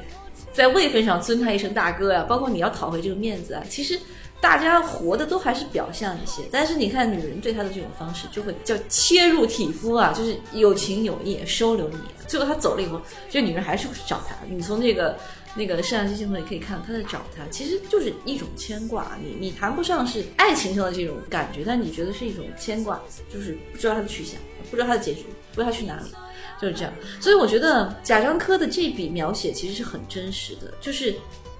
在位分上尊他一声大哥呀，包括你要讨回这个面子啊，其实。大家活的都还是表象一些，但是你看女人对他的这种方式，就会叫切入体肤啊，就是有情有义，收留你。最后他走了以后，这女人还是会去找他。你从这个那个摄像机镜头也可以看到，他在找他，其实就是一种牵挂。你你谈不上是爱情上的这种感觉，但你觉得是一种牵挂，就是不知道他的去向，不知道他的结局，不知道他去哪里，就是这样。所以我觉得贾樟柯的这笔描写其实是很真实的，就是。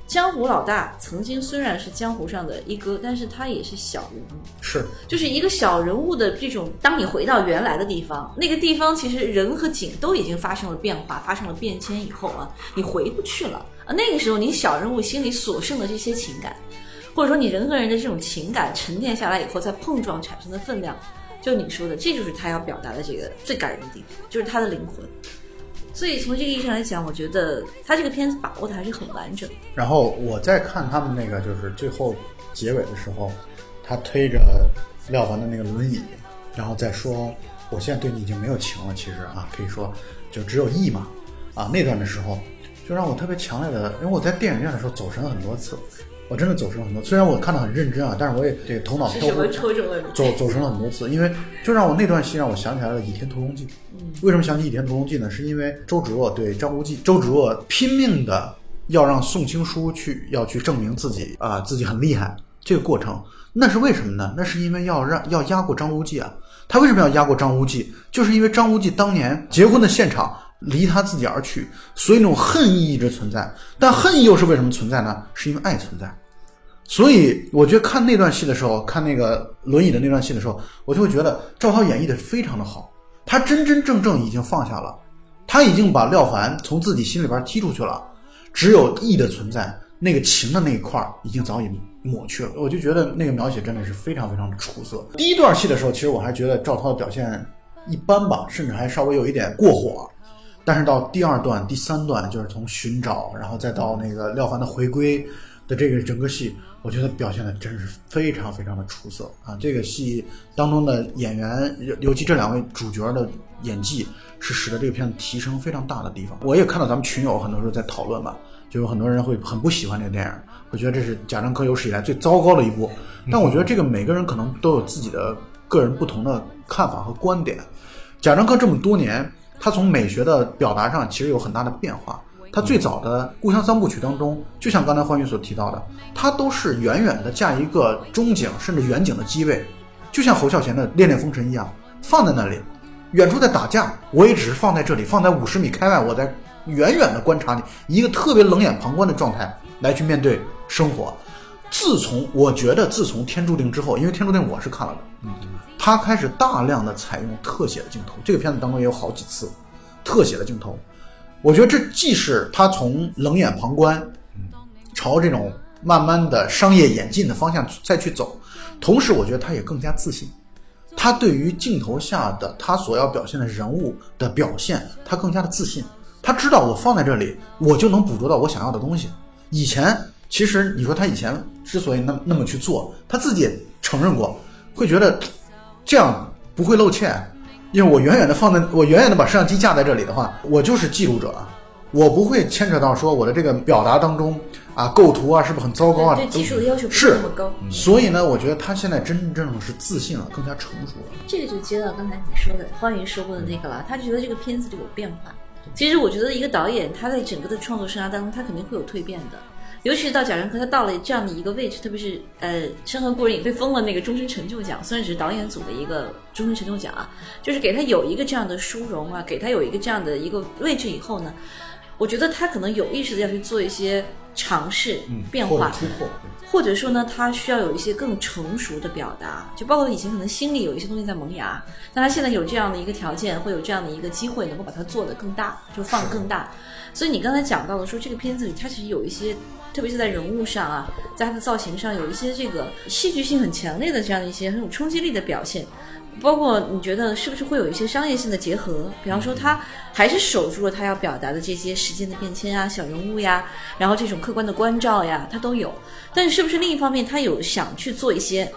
江湖老大曾经虽然是江湖上的一哥，但是他也是小人物，是就是一个小人物的这种。当你回到原来的地方，那个地方其实人和景都已经发生了变化，发生了变迁以后啊，你回不去了啊。那个时候，你小人物心里所剩的这些情感，或者说你人和人的这种情感沉淀下来以后再碰撞产生的分量，就你说的，这就是他要表达的这个最感人的地方，就是他的灵魂。所以从这个意义上来讲，我觉得他这个片子把握的还是很完整。然后我在看他们那个就是最后结尾的时候，他推着廖凡的那个轮椅，然后再说：“我现在对你已经没有情了，其实啊，可以说就只有义嘛。”啊，那段的时候就让我特别强烈的，因为我在电影院的时候走神了很多次。我真的走神很多，虽然我看得很认真啊，但是我也对头脑飘忽，走走神了很多次，因为就让我那段戏让我想起来了《倚天屠龙记》。为什么想起《倚天屠龙记》呢？是因为周芷若对张无忌，周芷若拼命的要让宋青书去要去证明自己啊，自己很厉害。这个过程，那是为什么呢？那是因为要让要压过张无忌啊。他为什么要压过张无忌？就是因为张无忌当年结婚的现场离他自己而去，所以那种恨意一直存在。但恨意又是为什么存在呢？是因为爱存在。所以我觉得看那段戏的时候，看那个轮椅的那段戏的时候，我就会觉得赵涛演绎的非常的好，他真真正正已经放下了，他已经把廖凡从自己心里边踢出去了，只有义的存在，那个情的那一块已经早已抹去了。我就觉得那个描写真的是非常非常的出色。第一段戏的时候，其实我还觉得赵涛的表现一般吧，甚至还稍微有一点过火，但是到第二段、第三段，就是从寻找，然后再到那个廖凡的回归的这个整个戏。我觉得表现的真是非常非常的出色啊！这个戏当中的演员，尤其这两位主角的演技，是使得这个片子提升非常大的地方。我也看到咱们群友很多时候在讨论嘛，就有很多人会很不喜欢这个电影，会觉得这是贾樟柯有史以来最糟糕的一部。但我觉得这个每个人可能都有自己的个人不同的看法和观点。贾樟柯这么多年，他从美学的表达上其实有很大的变化。他最早的《故乡三部曲》当中，就像刚才欢愉所提到的，他都是远远的架一个中景甚至远景的机位，就像侯孝贤的《恋恋风尘》一样，放在那里，远处在打架，我也只是放在这里，放在五十米开外，我在远远的观察你，一个特别冷眼旁观的状态来去面对生活。自从我觉得自从《天注定》之后，因为《天注定》我是看了的，嗯，他开始大量的采用特写的镜头，这个片子当中也有好几次特写的镜头。我觉得这既是他从冷眼旁观，朝这种慢慢的商业演进的方向再去走，同时我觉得他也更加自信，他对于镜头下的他所要表现的人物的表现，他更加的自信。他知道我放在这里，我就能捕捉到我想要的东西。以前其实你说他以前之所以那那么去做，他自己也承认过，会觉得这样不会露怯。因为我远远的放在，我远远的把摄像机架在这里的话，我就是记录者啊，我不会牵扯到说我的这个表达当中啊，构图啊是不是很糟糕啊？对技术的要求不是那么高。所以呢，我觉得他现在真正是自信了，更加成熟了。这个就接到刚才你说的欢迎说过的那个了，他觉得这个片子就有变化。其实我觉得一个导演他在整个的创作生涯当中，他肯定会有蜕变的。尤其是到贾樟柯，他到了这样的一个位置，特别是呃，《山河故人》也被封了那个终身成就奖，虽然只是导演组的一个终身成就奖啊，就是给他有一个这样的殊荣啊，给他有一个这样的一个位置以后呢，我觉得他可能有意识的要去做一些尝试、变化、突破，或者说呢，他需要有一些更成熟的表达，就包括以前可能心里有一些东西在萌芽，但他现在有这样的一个条件，会有这样的一个机会，能够把它做得更大，就放更大。所以你刚才讲到的说，这个片子里它其实有一些特别是在人物上啊，在他的造型上有一些这个戏剧性很强烈的这样的一些很有冲击力的表现。包括你觉得是不是会有一些商业性的结合？比方说，他还是守住了他要表达的这些时间的变迁啊、小人物呀，然后这种客观的关照呀，他都有。但是，是不是另一方面，他有想去做一些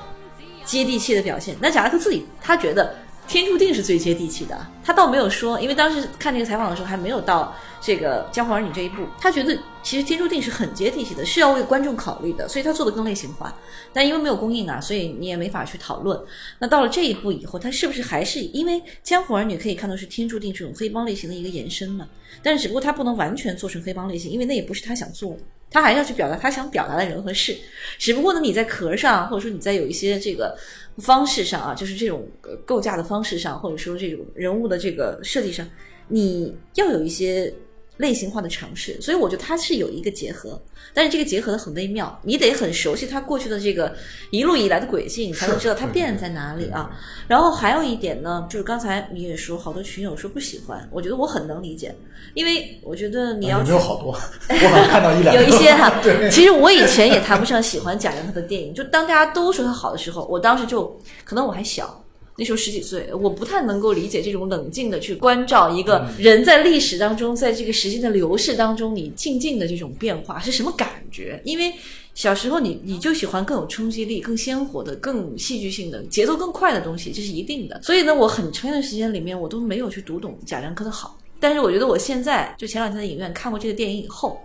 接地气的表现？那贾樟柯自己他觉得。天注定是最接地气的，他倒没有说，因为当时看这个采访的时候还没有到这个江湖儿女这一步，他觉得其实天注定是很接地气的，是要为观众考虑的，所以他做的更类型化。但因为没有公映啊，所以你也没法去讨论。那到了这一步以后，他是不是还是因为江湖儿女可以看到是天注定这种黑帮类型的一个延伸嘛？但是只不过他不能完全做成黑帮类型，因为那也不是他想做。他还是要去表达他想表达的人和事，只不过呢，你在壳上，或者说你在有一些这个方式上啊，就是这种构架的方式上，或者说这种人物的这个设计上，你要有一些。类型化的尝试，所以我觉得它是有一个结合，但是这个结合的很微妙，你得很熟悉它过去的这个一路以来的轨迹，你才能知道它变在哪里啊。然后还有一点呢，就是刚才你也说，好多群友说不喜欢，我觉得我很能理解，因为我觉得你要有没有好多，我好像看到一两个，有一些哈。对，其实我以前也谈不上喜欢贾樟柯的电影，就当大家都说他好的时候，我当时就可能我还小。那时候十几岁，我不太能够理解这种冷静的去关照一个人在历史当中，在这个时间的流逝当中，你静静的这种变化是什么感觉？因为小时候你你就喜欢更有冲击力、更鲜活的、更戏剧性的、节奏更快的东西，这是一定的。所以呢，我很长一段时间里面我都没有去读懂贾樟柯的好。但是我觉得我现在就前两天在影院看过这个电影以后。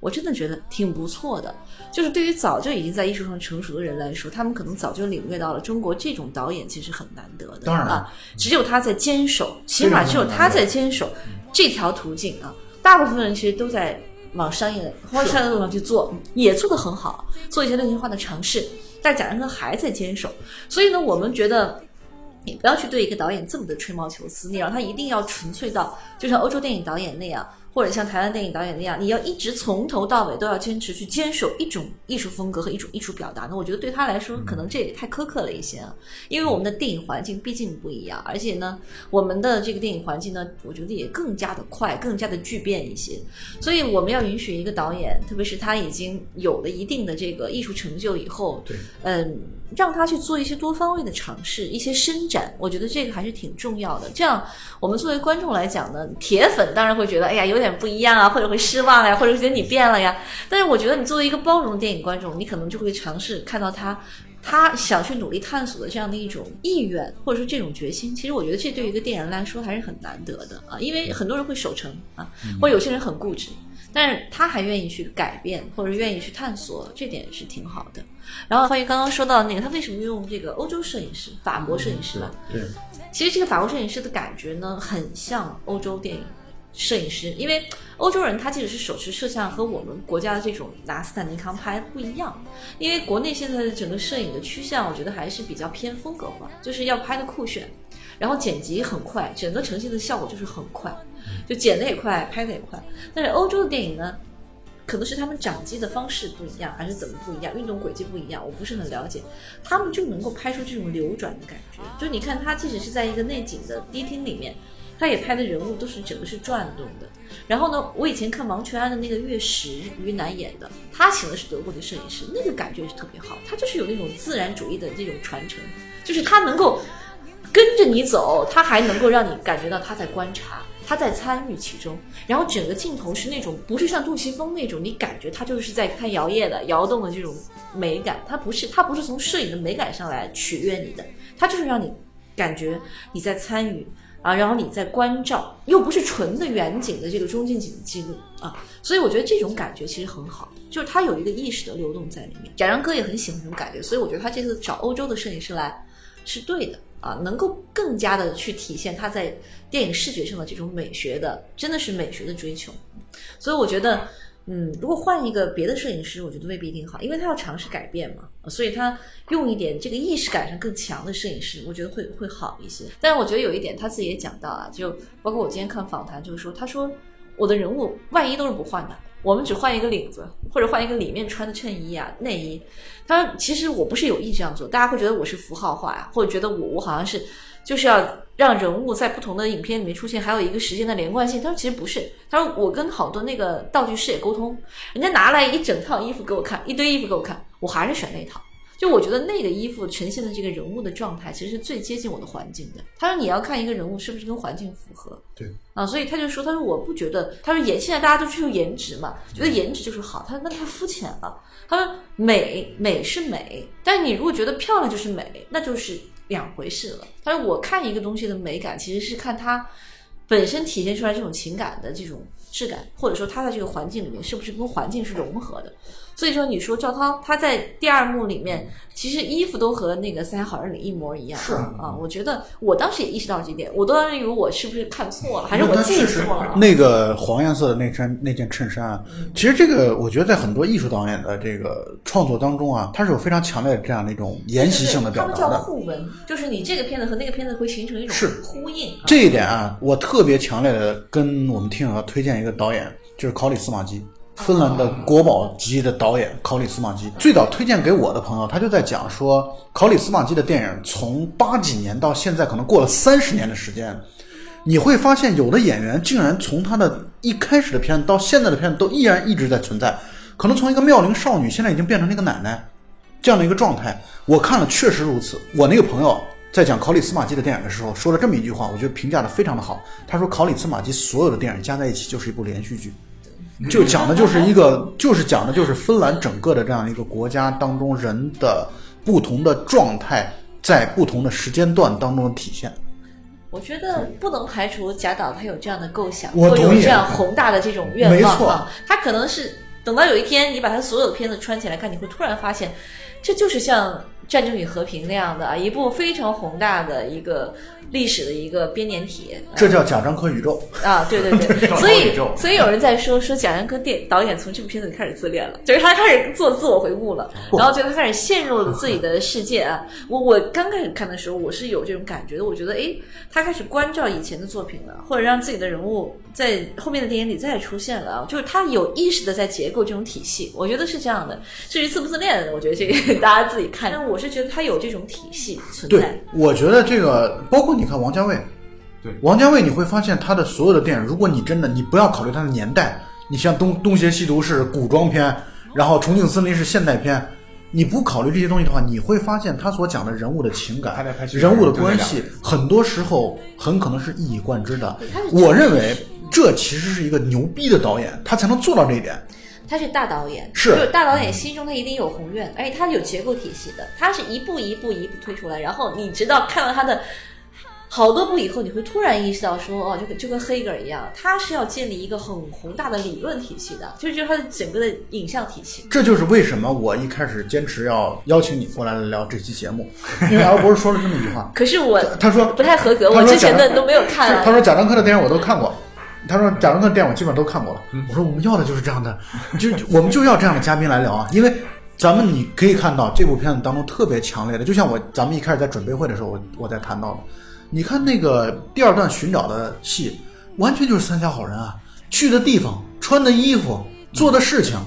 我真的觉得挺不错的，就是对于早就已经在艺术上成熟的人来说，他们可能早就领略到了中国这种导演其实很难得的。当然啊，只有他在坚守，起码只有他在坚守这条途径啊。大部分人其实都在往商业往商业路上去做，也做得很好，做一些类型化的尝试。但贾樟柯还在坚守，所以呢，我们觉得你不要去对一个导演这么的吹毛求疵，你让他一定要纯粹到就像欧洲电影导演那样。或者像台湾电影导演那样，你要一直从头到尾都要坚持去坚守一种艺术风格和一种艺术表达，那我觉得对他来说，可能这也太苛刻了一些啊。因为我们的电影环境毕竟不一样，而且呢，我们的这个电影环境呢，我觉得也更加的快，更加的巨变一些。所以我们要允许一个导演，特别是他已经有了一定的这个艺术成就以后，对，嗯，让他去做一些多方位的尝试，一些伸展，我觉得这个还是挺重要的。这样，我们作为观众来讲呢，铁粉当然会觉得，哎呀，有点。不一样啊，或者会失望呀，或者觉得你变了呀。但是我觉得你作为一个包容的电影观众，你可能就会尝试看到他，他想去努力探索的这样的一种意愿，或者说这种决心。其实我觉得这对于一个电影人来说还是很难得的啊，因为很多人会守成啊，或者有些人很固执，但是他还愿意去改变，或者愿意去探索，这点是挺好的。然后关于刚刚说到那个，他为什么用这个欧洲摄影师、法国摄影师吧？对，其实这个法国摄影师的感觉呢，很像欧洲电影。摄影师，因为欧洲人他即使是手持摄像，和我们国家的这种拿斯坦尼康拍不一样。因为国内现在的整个摄影的趋向，我觉得还是比较偏风格化，就是要拍的酷炫，然后剪辑很快，整个呈现的效果就是很快，就剪的也快，拍的也快。但是欧洲的电影呢，可能是他们掌机的方式不一样，还是怎么不一样，运动轨迹不一样，我不是很了解。他们就能够拍出这种流转的感觉，就你看他即使是在一个内景的迪厅里面。他也拍的人物都是整个是转动的，然后呢，我以前看王全安的那个《月食》，于南演的，他请的是德国的摄影师，那个感觉是特别好，他就是有那种自然主义的这种传承，就是他能够跟着你走，他还能够让你感觉到他在观察，他在参与其中，然后整个镜头是那种不是像杜琪峰那种，你感觉他就是在看摇曳的、摇动的这种美感，他不是，他不是从摄影的美感上来取悦你的，他就是让你感觉你在参与。啊，然后你在关照，又不是纯的远景的这个中近景的记录啊，所以我觉得这种感觉其实很好，就是他有一个意识的流动在里面。贾樟柯也很喜欢这种感觉，所以我觉得他这次找欧洲的摄影师来是对的啊，能够更加的去体现他在电影视觉上的这种美学的，真的是美学的追求。所以我觉得。嗯，如果换一个别的摄影师，我觉得未必一定好，因为他要尝试改变嘛，所以他用一点这个意识感上更强的摄影师，我觉得会会好一些。但是我觉得有一点，他自己也讲到啊，就包括我今天看访谈，就是说，他说我的人物万一都是不换的，我们只换一个领子，或者换一个里面穿的衬衣啊、内衣。他说，其实我不是有意这样做，大家会觉得我是符号化呀，或者觉得我我好像是就是要让人物在不同的影片里面出现，还有一个时间的连贯性。他说其实不是，他说我跟好多那个道具师也沟通，人家拿来一整套衣服给我看，一堆衣服给我看，我还是选那套。就我觉得那个衣服呈现的这个人物的状态，其实是最接近我的环境的。他说你要看一个人物是不是跟环境符合，对啊，所以他就说，他说我不觉得，他说颜现在大家都追求颜值嘛，觉得颜值就是好，他说那太肤浅了。他说美美是美，但是你如果觉得漂亮就是美，那就是两回事了。他说我看一个东西的美感，其实是看它本身体现出来这种情感的这种质感，或者说它在这个环境里面是不是跟环境是融合的。所以说，你说赵涛他在第二幕里面，其实衣服都和那个《三峡好人》里一模一样。是啊，我觉得我当时也意识到这一点，我当时以为我是不是看错了，还是我记错了？那个黄颜色的那身那件衬衫其实这个我觉得在很多艺术导演的这个创作当中啊，它是有非常强烈的这样的一种沿袭性的表达的他们叫。互文，就是你这个片子和那个片子会形成一种是呼应。啊这一点啊，我特别强烈的跟我们听友要推荐一个导演，就是考里斯马基，芬兰的国宝级的导演考里斯马基。最早推荐给我的朋友，他就在讲说，考里斯马基的电影从八几年到现在，可能过了三十年的时间，你会发现有的演员竟然从他的一开始的片子到现在的片子都依然一直在存在，可能从一个妙龄少女，现在已经变成了一个奶奶。这样的一个状态，我看了确实如此。我那个朋友在讲考里斯马基的电影的时候，说了这么一句话，我觉得评价的非常的好。他说考里斯马基所有的电影加在一起就是一部连续剧，就讲的就是一个，就是讲的就是芬兰整个的这样一个国家当中人的不同的状态，在不同的时间段当中的体现。我觉得不能排除贾导他有这样的构想，我同意或有这样宏大的这种愿没错望啊。他可能是等到有一天你把他所有的片子穿起来看，你会突然发现，这就是像《战争与和平》那样的啊，一部非常宏大的一个历史的一个编年体。啊 这叫贾樟柯宇宙。啊，对对对，所以所以有人在说说贾樟柯电导演从这部片子开始自恋了，就是他开始做自我回顾了，然后就他开始陷入了自己的世界啊。我我刚开始看的时候，我是有这种感觉的，我觉得哎，他开始关照以前的作品了，或者让自己的人物在后面的电影里再出现了啊，就是他有意识的在结构这种体系，我觉得是这样的。至于自不自恋，我觉得这个大家自己看，但我是觉得他有这种体系存在对。，我觉得这个包括你看王家卫，对王家卫，你会发现他的所有的电影，如果你真的你不要考虑他的年代，你像东东邪西毒是古装片，然后重庆森林是现代片，你不考虑这些东西的话，你会发现他所讲的人物的情感人物的关系，很多时候很可能是一以贯之的。我认为这其实是一个牛逼的导演，他才能做到这一点。他是大导演，是就是大导演心中他一定有宏愿，而且他是有结构体系的，他是一步一步一步推出来，然后你直到看到他的好多部以后，你会突然意识到说，哦，就跟就跟黑格尔一样，他是要建立一个很宏大的理论体系的，就是就是他的整个的影像体系。这就是为什么我一开始坚持要邀请你过来聊这期节目，因为 L 博士说了这么一句话，可是我他说不太合格，我之前的都没有看啊。他说贾樟柯的电影我都看过，他说贾樟柯的电影我基本上都看过了。我说我们要的就是这样的，就我们就要这样的嘉宾来聊啊，因为咱们你可以看到这部片子当中特别强烈的，就像我咱们一开始在准备会的时候，我我在谈到的，你看那个第二段寻找的戏，完全就是三峡好人啊，去的地方、穿的衣服、做的事情，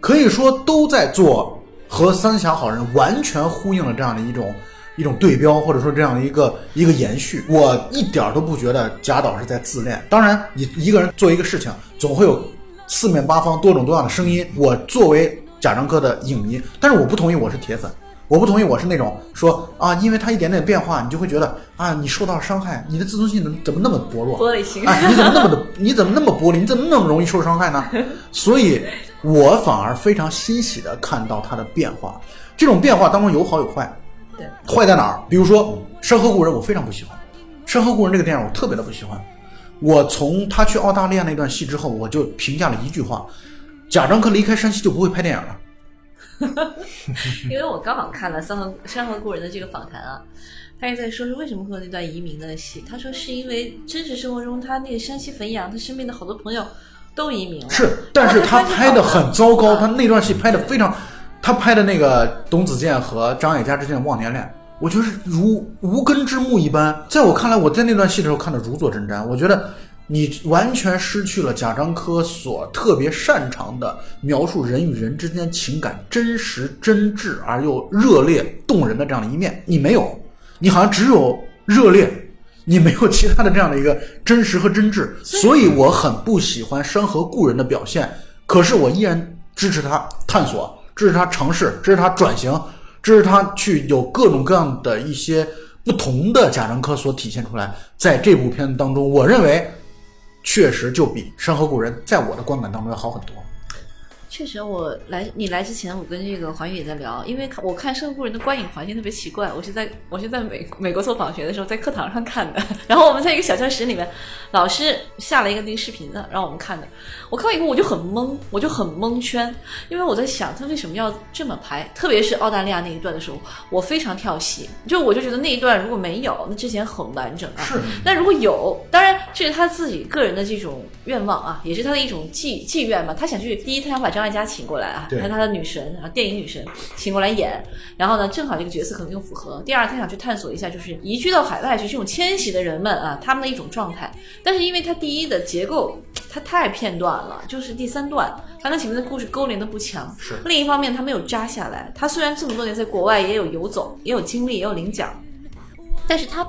可以说都在做和三峡好人完全呼应了这样的一种一种对标，或者说这样的一个一个延续。我一点都不觉得贾导是在自恋。当然，你一个人做一个事情，总会有四面八方多种多样的声音。我作为贾樟柯的影迷，但是我不同意我是铁粉。我不同意，我是那种说啊，因为他一点点变化，你就会觉得啊，你受到伤害，你的自尊心怎么怎么那么薄弱？玻璃心哎，你怎么那么的，你怎么那么玻璃？你怎么那么容易受伤害呢？所以，我反而非常欣喜的看到他的变化。这种变化当中有好有坏，对，坏在哪儿？比如说《山河故人》，我非常不喜欢，《山河故人》这个电影我特别的不喜欢。我从他去澳大利亚那段戏之后，我就评价了一句话：贾樟柯离开山西就不会拍电影了。因为我刚好看了《山河山河故人》的这个访谈啊，他也在说是为什么会有那段移民的戏。他说是因为真实生活中他那个山西汾阳，他身边的好多朋友都移民了。是，但是他拍的很糟糕，他啊那段戏拍的非常，他拍的那个董子健和张艾嘉之间的忘年恋，我觉得是如无根之木一般。在我看来，我在那段戏的时候看的如坐针毡。我觉得你完全失去了贾樟柯所特别擅长的描述人与人之间情感真实、真挚而又热烈动人的这样的一面，你没有，你好像只有热烈，你没有其他的这样的一个真实和真挚，所以我很不喜欢《山河故人》的表现。可是我依然支持他探索，支持他尝试，支持他转型，支持他去有各种各样的一些不同的贾樟柯所体现出来。在这部片子当中，我认为确实就比《山河故人》在我的观感当中要好很多。确实，我来你来之前，我跟这个环宇也在聊，因为看我看《圣故人》的观影环境特别奇怪，我是在我是在美美国做访学的时候，在课堂上看的，然后我们在一个小教室里面，老师下了一个那个视频的，让我们看的。我看完以后我就很懵，我就很蒙圈，因为我在想他为什么要这么拍，特别是澳大利亚那一段的时候，我非常跳戏，就我就觉得那一段如果没有，那之前很完整啊。是那如果有，当然这是他自己个人的这种愿望啊，也是他的一种寄寄愿嘛。他想去，第一，他想把张艾嘉请过来啊，对他他的女神啊，电影女神请过来演，然后呢，正好这个角色可能更符合。第二，他想去探索一下，就是移居到海外去这种迁徙的人们啊，他们的一种状态。但是因为他第一的结构，它太片段了，就是第三段，它跟前面的故事勾连的不强。是另一方面，他没有扎下来。他虽然这么多年在国外也有游走，也有经历，也有领奖，但是他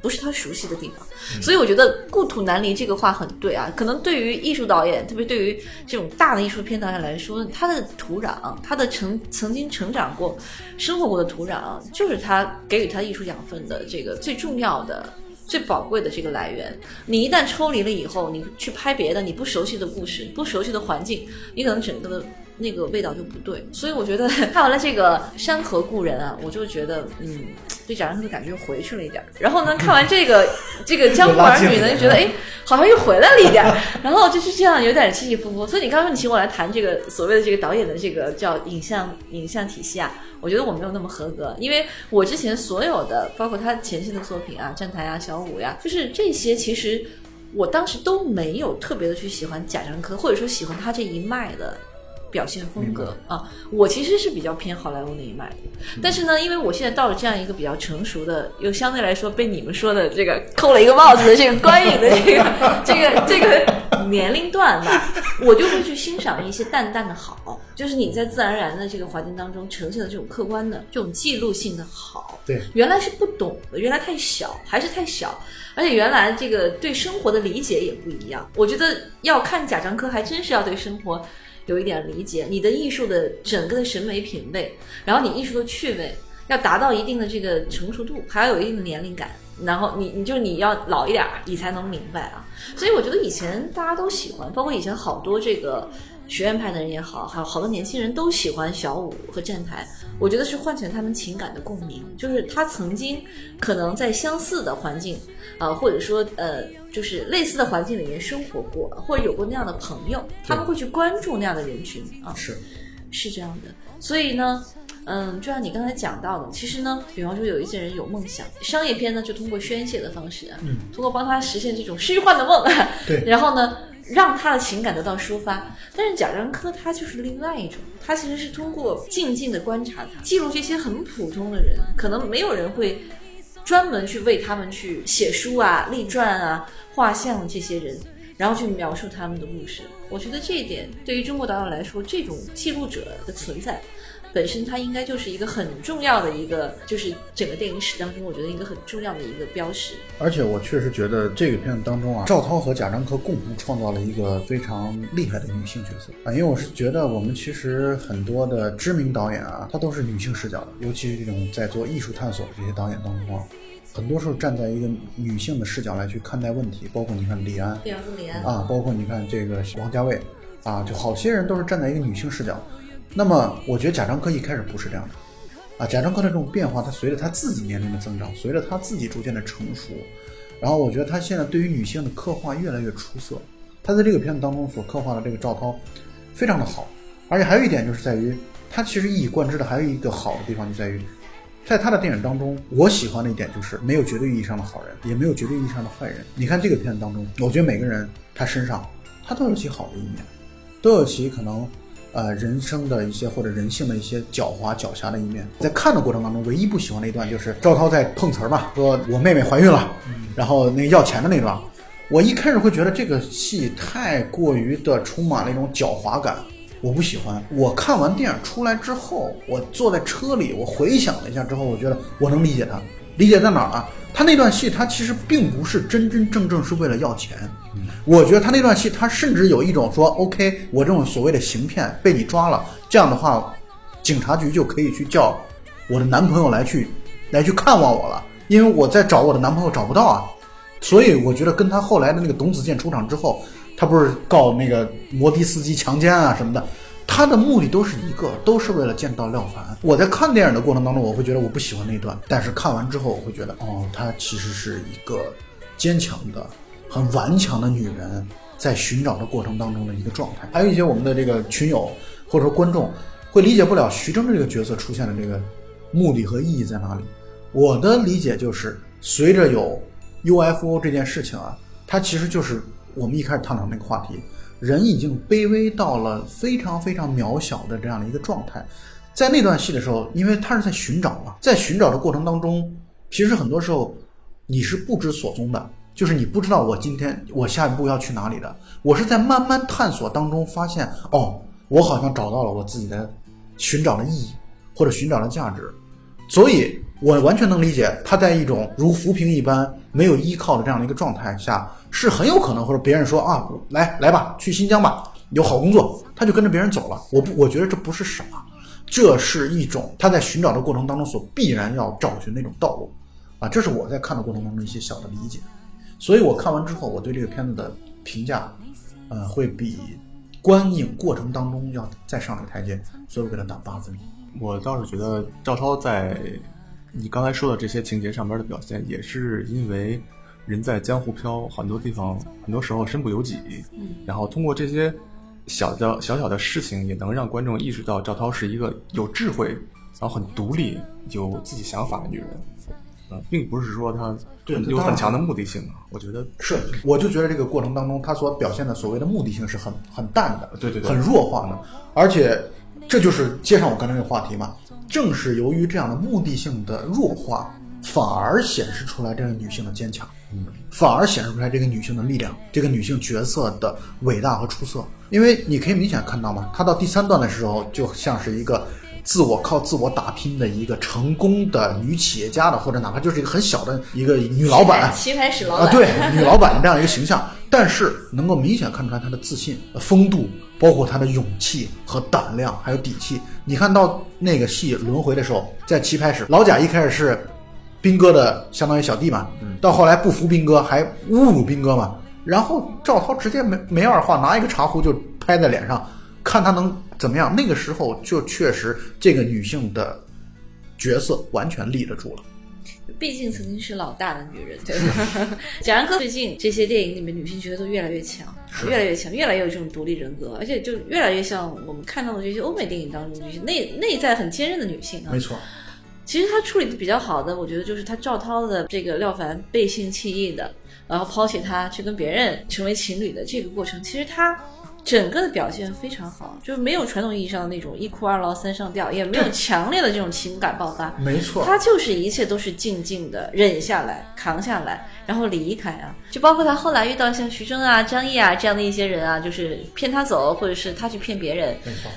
不是他熟悉的地方，所以我觉得“故土难离”这个话很对啊。可能对于艺术导演，特别对于这种大的艺术片导演来说，他的土壤，他的成曾经成长过、生活过的土壤，就是他给予他艺术养分的这个最重要的。最宝贵的这个来源，你一旦抽离了以后，你去拍别的，你不熟悉的故事、不熟悉的环境，你可能整个的那个味道就不对。所以我觉得 看完了这个《山河故人》啊，我就觉得，嗯，对贾樟柯的感觉又回去了一点儿。然后呢，看完这个这个《江湖儿女》呢，就觉得哎，好像又回来了一点儿。然后就是这样，有点起起伏伏。所以你刚刚说你请我来谈这个所谓的这个导演的这个叫影像影像体系啊，我觉得我没有那么合格，因为我之前所有的，包括他前期的作品啊，站台啊、小五呀，就是这些，其实我当时都没有特别的去喜欢贾樟柯，或者说喜欢他这一脉的。表现风格啊，我其实是比较偏好莱坞那一脉的，但是呢，因为我现在到了这样一个比较成熟的，又相对来说被你们说的这个扣了一个帽子的这个观影的这个 这个这个年龄段吧，我就会去欣赏一些淡淡的好，就是你在自然而然的这个环境当中呈现的这种客观的这种记录性的好。对，原来是不懂的，原来太小，还是太小，而且原来这个对生活的理解也不一样。我觉得要看贾樟柯，还真是要对生活。有一点理解，你的艺术的整个的审美品味，然后你艺术的趣味要达到一定的这个成熟度，还要有一定的年龄感，然后你你就你要老一点儿，你才能明白啊。所以我觉得以前大家都喜欢，包括以前好多这个学院派的人也好，还有好多年轻人都喜欢小五和站台。我觉得是唤起了他们情感的共鸣，就是他曾经可能在相似的环境啊、或者说呃。就是类似的环境里面生活过，或者有过那样的朋友，他们会去关注那样的人群啊，是是这样的。所以呢，嗯，就像你刚才讲到的，其实呢，比方说有一些人有梦想，商业片呢就通过宣泄的方式啊，嗯，通过帮他实现这种虚幻的梦，对，然后呢，让他的情感得到抒发。但是贾樟柯他就是另外一种，他其实是通过静静的观察他，记录这些很普通的人，可能没有人会。专门去为他们去写书啊、立传啊、画像这些人，然后去描述他们的故事。我觉得这一点对于中国导演来说，这种记录者的存在，本身它应该就是一个很重要的一个，就是整个电影史当中，我觉得一个很重要的一个标识。而且我确实觉得这个片子当中啊，赵涛和贾樟柯共同创造了一个非常厉害的女性角色啊，因为我是觉得我们其实很多的知名导演啊，他都是女性视角的，尤其是这种在做艺术探索的这些导演当中啊。很多时候站在一个女性的视角来去看待问题，包括你看李安，比方说李安啊，包括你看这个王家卫啊，就好些人都是站在一个女性视角。那么我觉得贾樟柯一开始不是这样的，啊，贾樟柯的这种变化，他随着他自己年龄的增长，随着他自己逐渐的成熟，然后我觉得他现在对于女性的刻画越来越出色。他在这个片子当中所刻画的这个赵涛，非常的好，而且还有一点就是在于，他其实一以贯之的还有一个好的地方就在于。在他的电影当中，我喜欢的一点就是没有绝对意义上的好人，也没有绝对意义上的坏人。你看这个片子当中，我觉得每个人他身上他都有其好的一面，都有其可能呃人生的一些或者人性的一些狡猾狡黠的一面。在看的过程当中，唯一不喜欢的一段就是赵涛在碰瓷儿嘛，说我妹妹怀孕了，然后那个要钱的那段，我一开始会觉得这个戏太过于的充满了一种狡猾感，我不喜欢。我看完电影出来之后，我坐在车里，我回想了一下之后，我觉得我能理解他，理解在哪儿啊？他那段戏，他其实并不是真真正正是为了要钱。我觉得他那段戏，他甚至有一种说，OK，我这种所谓的行骗被你抓了，这样的话，警察局就可以去叫我的男朋友来去来去看望我了，因为我在找我的男朋友找不到啊。所以我觉得跟他后来的那个董子健出场之后，他不是告那个摩的司机强奸啊什么的，他的目的都是一个，都是为了见到廖凡。我在看电影的过程当中，我会觉得我不喜欢那段，但是看完之后，我会觉得哦，他其实是一个坚强的、很顽强的女人，在寻找的过程当中的一个状态。还有一些我们的这个群友或者说观众会理解不了徐峥这个角色出现的这个目的和意义在哪里。我的理解就是，随着有 UFO 这件事情啊，它其实就是我们一开始探讨那个话题，人已经卑微到了非常非常渺小的这样的一个状态。在那段戏的时候，因为他是在寻找嘛，在寻找的过程当中，其实很多时候你是不知所踪的，就是你不知道我今天我下一步要去哪里的。我是在慢慢探索当中发现，哦，我好像找到了我自己的寻找的意义或者寻找的价值。所以我完全能理解他在一种如浮萍一般没有依靠的这样的一个状态下，是很有可能或者别人说啊，来来吧，去新疆吧，有好工作，他就跟着别人走了。我不，我觉得这不是傻，这是一种他在寻找的过程当中所必然要找寻的一种道路啊，这是我在看的过程当中一些小的理解。所以我看完之后，我对这个片子的评价，呃，会比观影过程当中要再上一个台阶，所以我给他打八分。我倒是觉得赵涛在你刚才说的这些情节上面的表现，也是因为人在江湖飘，很多地方很多时候身不由己，然后通过这些小的小小的事情，也能让观众意识到赵涛是一个有智慧，然后很独立、有自己想法的女人。呃，并不是说她很有很强的目的性啊，我觉得。是，我就觉得这个过程当中，他所表现的所谓的目的性是很很淡的，对对对。很弱化的，而且这就是接上我刚才那个话题嘛，正是由于这样的目的性的弱化，反而显示出来这个女性的坚强，嗯，反而显示出来这个女性的力量，这个女性角色的伟大和出色。因为你可以明显看到嘛，她到第三段的时候，就像是一个自我靠自我打拼的一个成功的女企业家的，或者哪怕就是一个很小的一个女老板，棋牌室老板啊，对，女老板的这样一个形象，但是能够明显看出来她的自信、风度，包括她的勇气和胆量，还有底气。你看到那个戏轮回的时候，在棋牌室，老贾一开始是兵哥的相当于小弟嘛，到后来不服兵哥，还侮辱兵哥嘛，然后赵涛直接没没二话，拿一个茶壶就拍在脸上，看他能怎么样。那个时候就确实这个女性的角色完全立得住了。毕竟曾经是老大的女人，对吧？贾樟柯最近这些电影里面女性角色都越来越强，越来越强，越来越有这种独立人格，而且就越来越像我们看到的这些欧美电影当中女性内内在很坚韧的女性啊没。错，其实她处理的比较好的，我觉得就是她赵涛的这个廖凡背信弃义的，然后抛弃他去跟别人成为情侣的这个过程，其实他整个的表现非常好，就是没有传统意义上的那种一哭二闹三上吊，也没有强烈的这种情感爆发。没错，他就是一切都是静静的忍下来、扛下来，然后离开啊。就包括他后来遇到像徐峥啊、张译啊这样的一些人啊，就是骗他走，或者是他去骗别人，没错。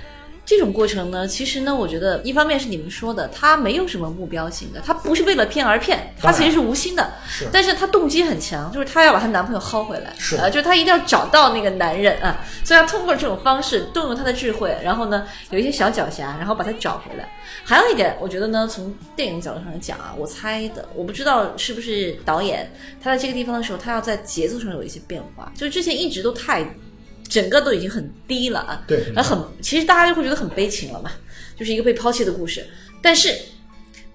这种过程呢，其实呢，我觉得一方面是你们说的，他没有什么目标性的，他不是为了骗而骗，他其实是无心的，是但是他动机很强，就是他要把她男朋友薅回来，是呃，就是他一定要找到那个男人啊，所以她通过这种方式动用他的智慧，然后呢，有一些小狡黠，然后把他找回来。还有一点，我觉得呢，从电影角度上来讲啊，我猜的，我不知道是不是导演他在这个地方的时候，他要在节奏上有一些变化，就是之前一直都太。整个都已经很低了啊，对然后很，其实大家就会觉得很悲情了嘛，就是一个被抛弃的故事。但是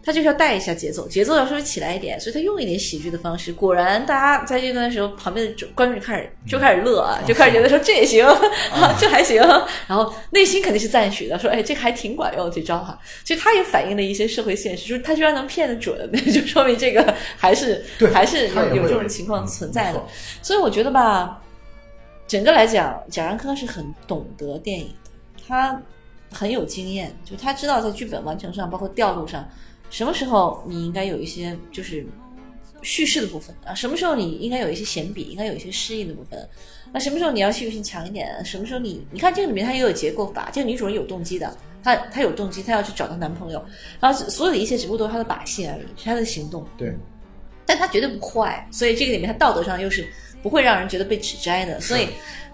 他就是要带一下节奏，节奏要稍微起来一点，所以他用一点喜剧的方式。果然，大家在这段时候，旁边的观众就开始就开始乐啊，就开始觉得说这也行，啊、这还行，然后内心肯定是赞许的，说哎，这个还挺管用这招哈。其实他也反映了一些社会现实，就是他居然能骗得准，那就说明这个还是还是有有这种情况存在的。所以我觉得吧，整个来讲，贾樟柯是很懂得电影的，他很有经验，就他知道在剧本完成上，包括调度上，什么时候你应该有一些就是叙事的部分啊，什么时候你应该有一些闲笔，应该有一些诗意的部分。那什么时候你要戏剧性强一点？什么时候你你看这个里面他也有结构法，这个女主人有动机的，她她有动机，她要去找她男朋友，然后所有的一切只不过都是她的把戏而已，是她的行动。对，但她绝对不坏，所以这个里面她道德上又是不会让人觉得被指摘的，所以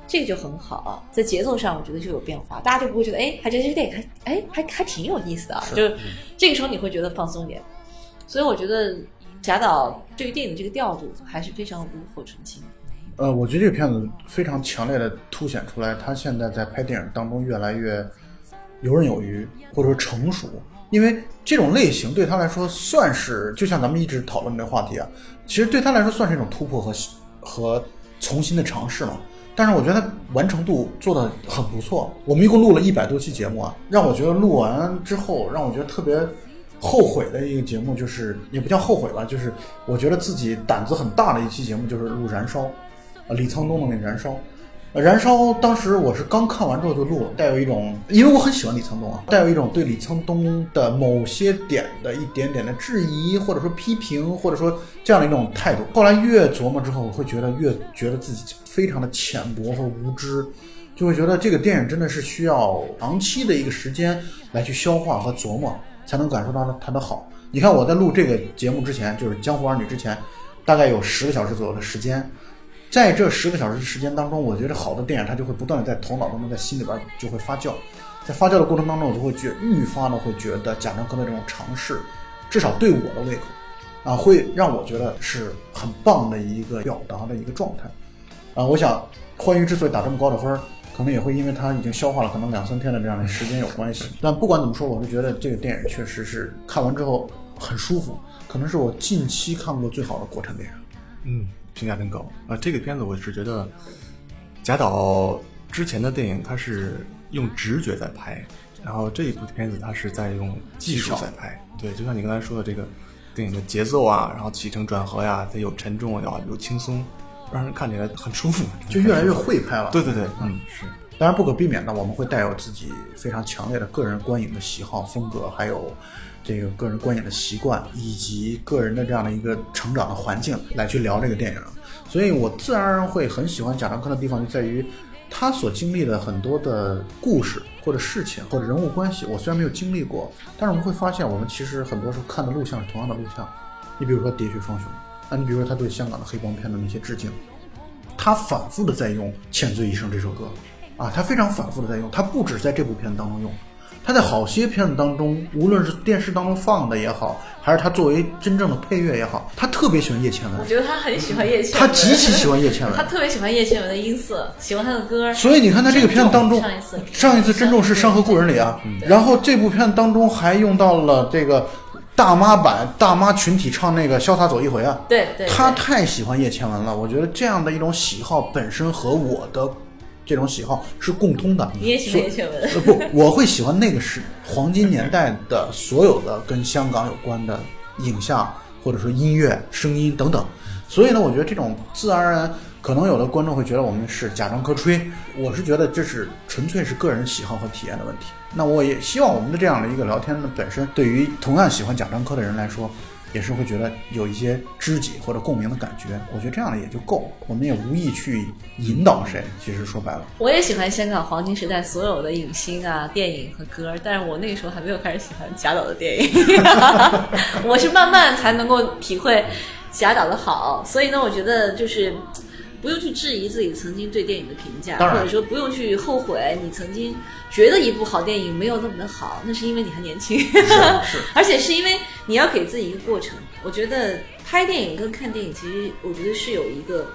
这个就很好。啊，在节奏上我觉得就有变化，大家就不会觉得哎，还觉得这个电影还哎还还挺有意思的啊，就是这个时候你会觉得放松一点，所以我觉得贾导对于电影的这个调度还是非常炉火纯青。呃，我觉得这个片子非常强烈的凸显出来，他现在在拍电影当中越来越游刃有余，或者说成熟。因为这种类型对他来说算是，就像咱们一直讨论的话题啊，其实对他来说算是一种突破和和重新的尝试嘛。但是我觉得完成度做的很不错。我们一共录了一百多期节目啊，让我觉得录完之后，让我觉得特别后悔的一个节目，就是也不叫后悔吧，就是我觉得自己胆子很大的一期节目，就是录《燃烧》。啊，李沧东的那个《燃烧》，《燃烧》当时我是刚看完之后就录了，带有一种，因为我很喜欢李沧东啊，带有一种对李沧东的某些点的一点点的质疑，或者说批评，或者说这样的一种态度。后来越琢磨之后，我会觉得越觉得自己非常的浅薄和无知，就会觉得这个电影真的是需要长期的一个时间来去消化和琢磨，才能感受到它的好。你看我在录这个节目之前，就是《江湖儿女》之前，大概有十个小时左右的时间。在这十个小时的时间当中，我觉得好的电影它就会不断的在头脑当中、在心里边就会发酵，在发酵的过程当中，我就会觉愈发的会觉得贾樟柯的这种尝试，至少对我的胃口，啊，会让我觉得是很棒的一个表达的一个状态，啊，我想《欢愉》之所以打这么高的分儿，可能也会因为它已经消化了可能两三天的这样的时间有关系。但不管怎么说，我是觉得这个电影确实是看完之后很舒服，可能是我近期看过最好的国产电影。嗯。评价更高啊！这个片子我是觉得，贾导之前的电影他是用直觉在拍，然后这一部片子他是在用技术在拍。对，就像你刚才说的这个电影的节奏啊，然后起承转合呀，它有沉重呀，有轻松，让人看起来很舒服，就越来越会拍了。对对对，嗯，是。当然不可避免的，我们会带有自己非常强烈的个人观影的喜好风格，还有。这个个人观影的习惯，以及个人的这样的一个成长的环境来去聊这个电影，所以我自然而然会很喜欢贾樟柯的地方就在于，他所经历的很多的故事或者事情或者人物关系，我虽然没有经历过，但是我们会发现，我们其实很多时候看的录像是同样的录像。你比如说《喋血双雄》，啊，你比如说他对香港的黑帮片的那些致敬，他反复的在用《欠罪一生》这首歌，啊，他非常反复的在用，他不止在这部片当中用。他在好些片子当中，无论是电视当中放的也好，还是他作为真正的配乐也好，他特别喜欢叶倩文。我觉得他很喜欢叶倩文，他极其喜欢叶倩文，他特别喜欢叶倩文的音色，喜欢他的歌。所以你看他这个片子当中，上一次上一次珍重是《山河故人》里啊，然后这部片子当中还用到了这个大妈版大妈群体唱那个《潇洒走一回》啊。对对，他太喜欢叶倩文了，我觉得这样的一种喜好本身和我的。这种喜好是共通的。你也喜欢叶倩文？呃，不，我会喜欢那个是黄金年代的所有的跟香港有关的影像，或者说音乐、声音等等。所以呢，我觉得这种自然而然，可能有的观众会觉得我们是假装科吹，我是觉得这是纯粹是个人喜好和体验的问题。那我也希望我们的这样的一个聊天呢，本身对于同样喜欢贾樟柯的人来说。也是会觉得有一些知己或者共鸣的感觉，我觉得这样的也就够了。我们也无意去引导谁，其实说白了，我也喜欢香港黄金时代所有的影星啊、电影和歌，但是我那个时候还没有开始喜欢贾导的电影，我是慢慢才能够体会贾导的好。所以呢，我觉得就是不用去质疑自己曾经对电影的评价，或者说不用去后悔你曾经。觉得一部好电影没有那么的好，那是因为你还年轻，是，而且是因为你要给自己一个过程。我觉得拍电影跟看电影，其实我觉得是有一个。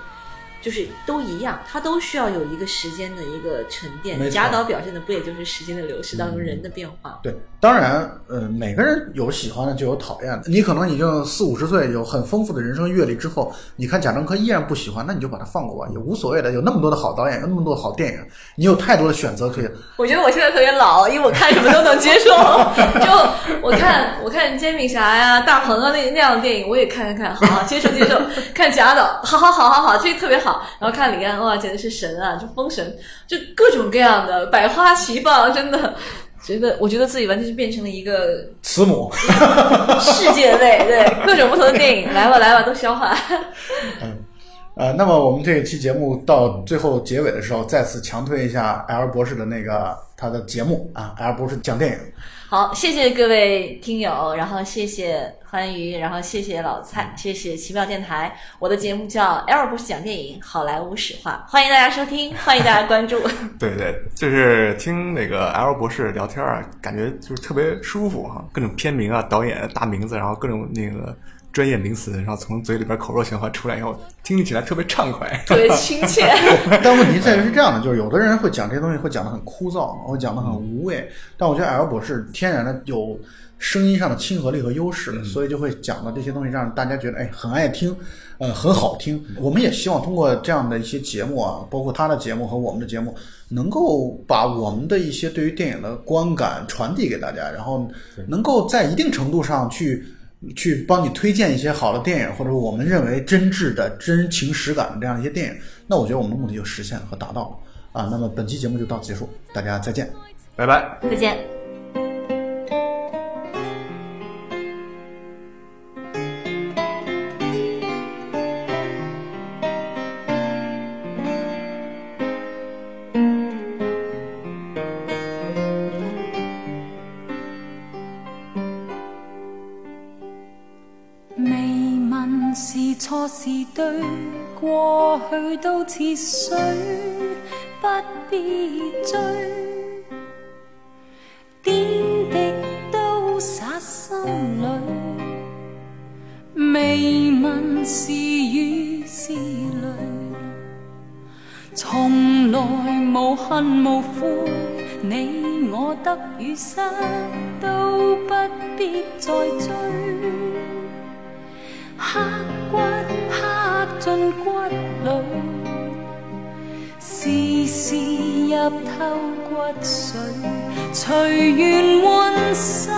就是都一样，它都需要有一个时间的一个沉淀。贾导表现的不也就是时间的流逝当中人的变化？对，当然，呃，每个人有喜欢的就有讨厌的。你可能已经四五十岁，有很丰富的人生阅历之后，你看贾樟柯依然不喜欢，那你就把它放过吧，也无所谓的。有那么多的好导演，有那么多好电影，你有太多的选择可以。我觉得我现在特别老，因为我看什么都能接受。就我看，我看煎饼侠呀、大鹏啊那那样的电影，我也看看看，好接受接受。看贾导，好好好好好，这个特别好。然后看李安，哇，简直是神啊！就封神，就各种各样的百花齐放，真的觉得我觉得自己完全是变成了一个慈母，世界类，对各种不同的电影，来吧来吧，都消化。呃，那么我们这一期节目到最后结尾的时候，再次强推一下 L 博士的那个他的节目啊，L 博士讲电影。好，谢谢各位听友，然后谢谢欢愉，然后谢谢老蔡，谢谢奇妙电台。我的节目叫 L 博士讲电影，好莱坞史话，欢迎大家收听，欢迎大家关注。对对，就是听那个 L 博士聊天啊，感觉就是特别舒服哈、各种片名啊、导演大名字，然后各种那个专业名词，然后从嘴里边口若悬河出来以后，听起来特别畅快。特别亲切。但问题在于是这样的，就是有的人会讲这些东西，会讲得很枯燥，会讲得很无味。但我觉得 L 博士天然的有声音上的亲和力和优势，所以就会讲的这些东西让大家觉得哎很爱听，呃很好听。我们也希望通过这样的一些节目啊，包括他的节目和我们的节目，能够把我们的一些对于电影的观感传递给大家，然后能够在一定程度上去。去帮你推荐一些好的电影，或者我们认为真挚的、真情实感的这样一些电影，那我觉得我们的目的就实现了和达到了啊。那么本期节目就到此结束，大家再见。拜拜。再见。去到似水，不必追。点滴都洒心里，未问是雨是泪。从来无恨无悔，你我得与失都不必再追。刻骨进骨裏，時時入透骨髓，隨緣換世，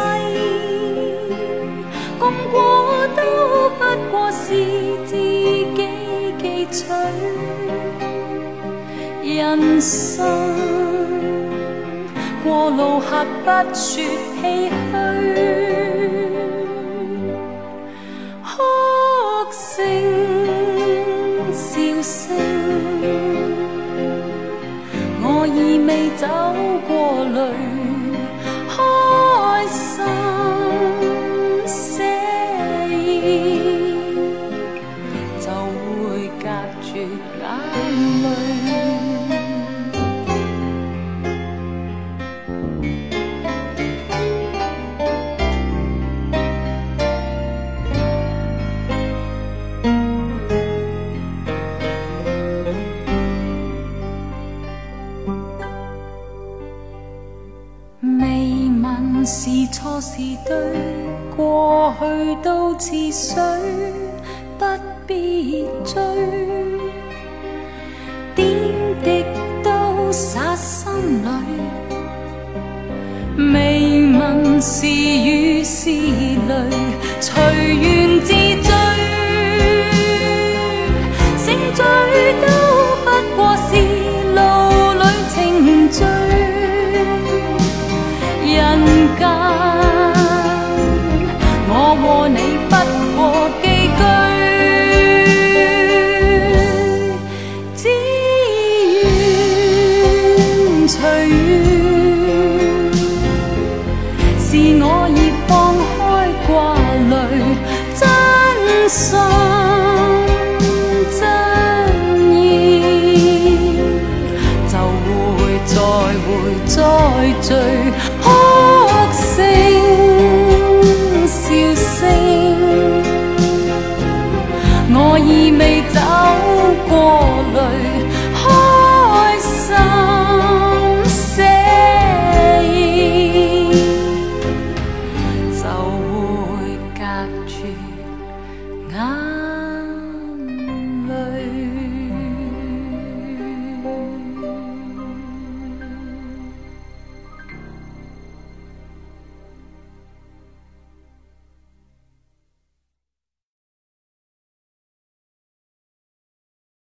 功过都不过是自己记取。人生过路客不说唏嘘。哭声、你走过泪。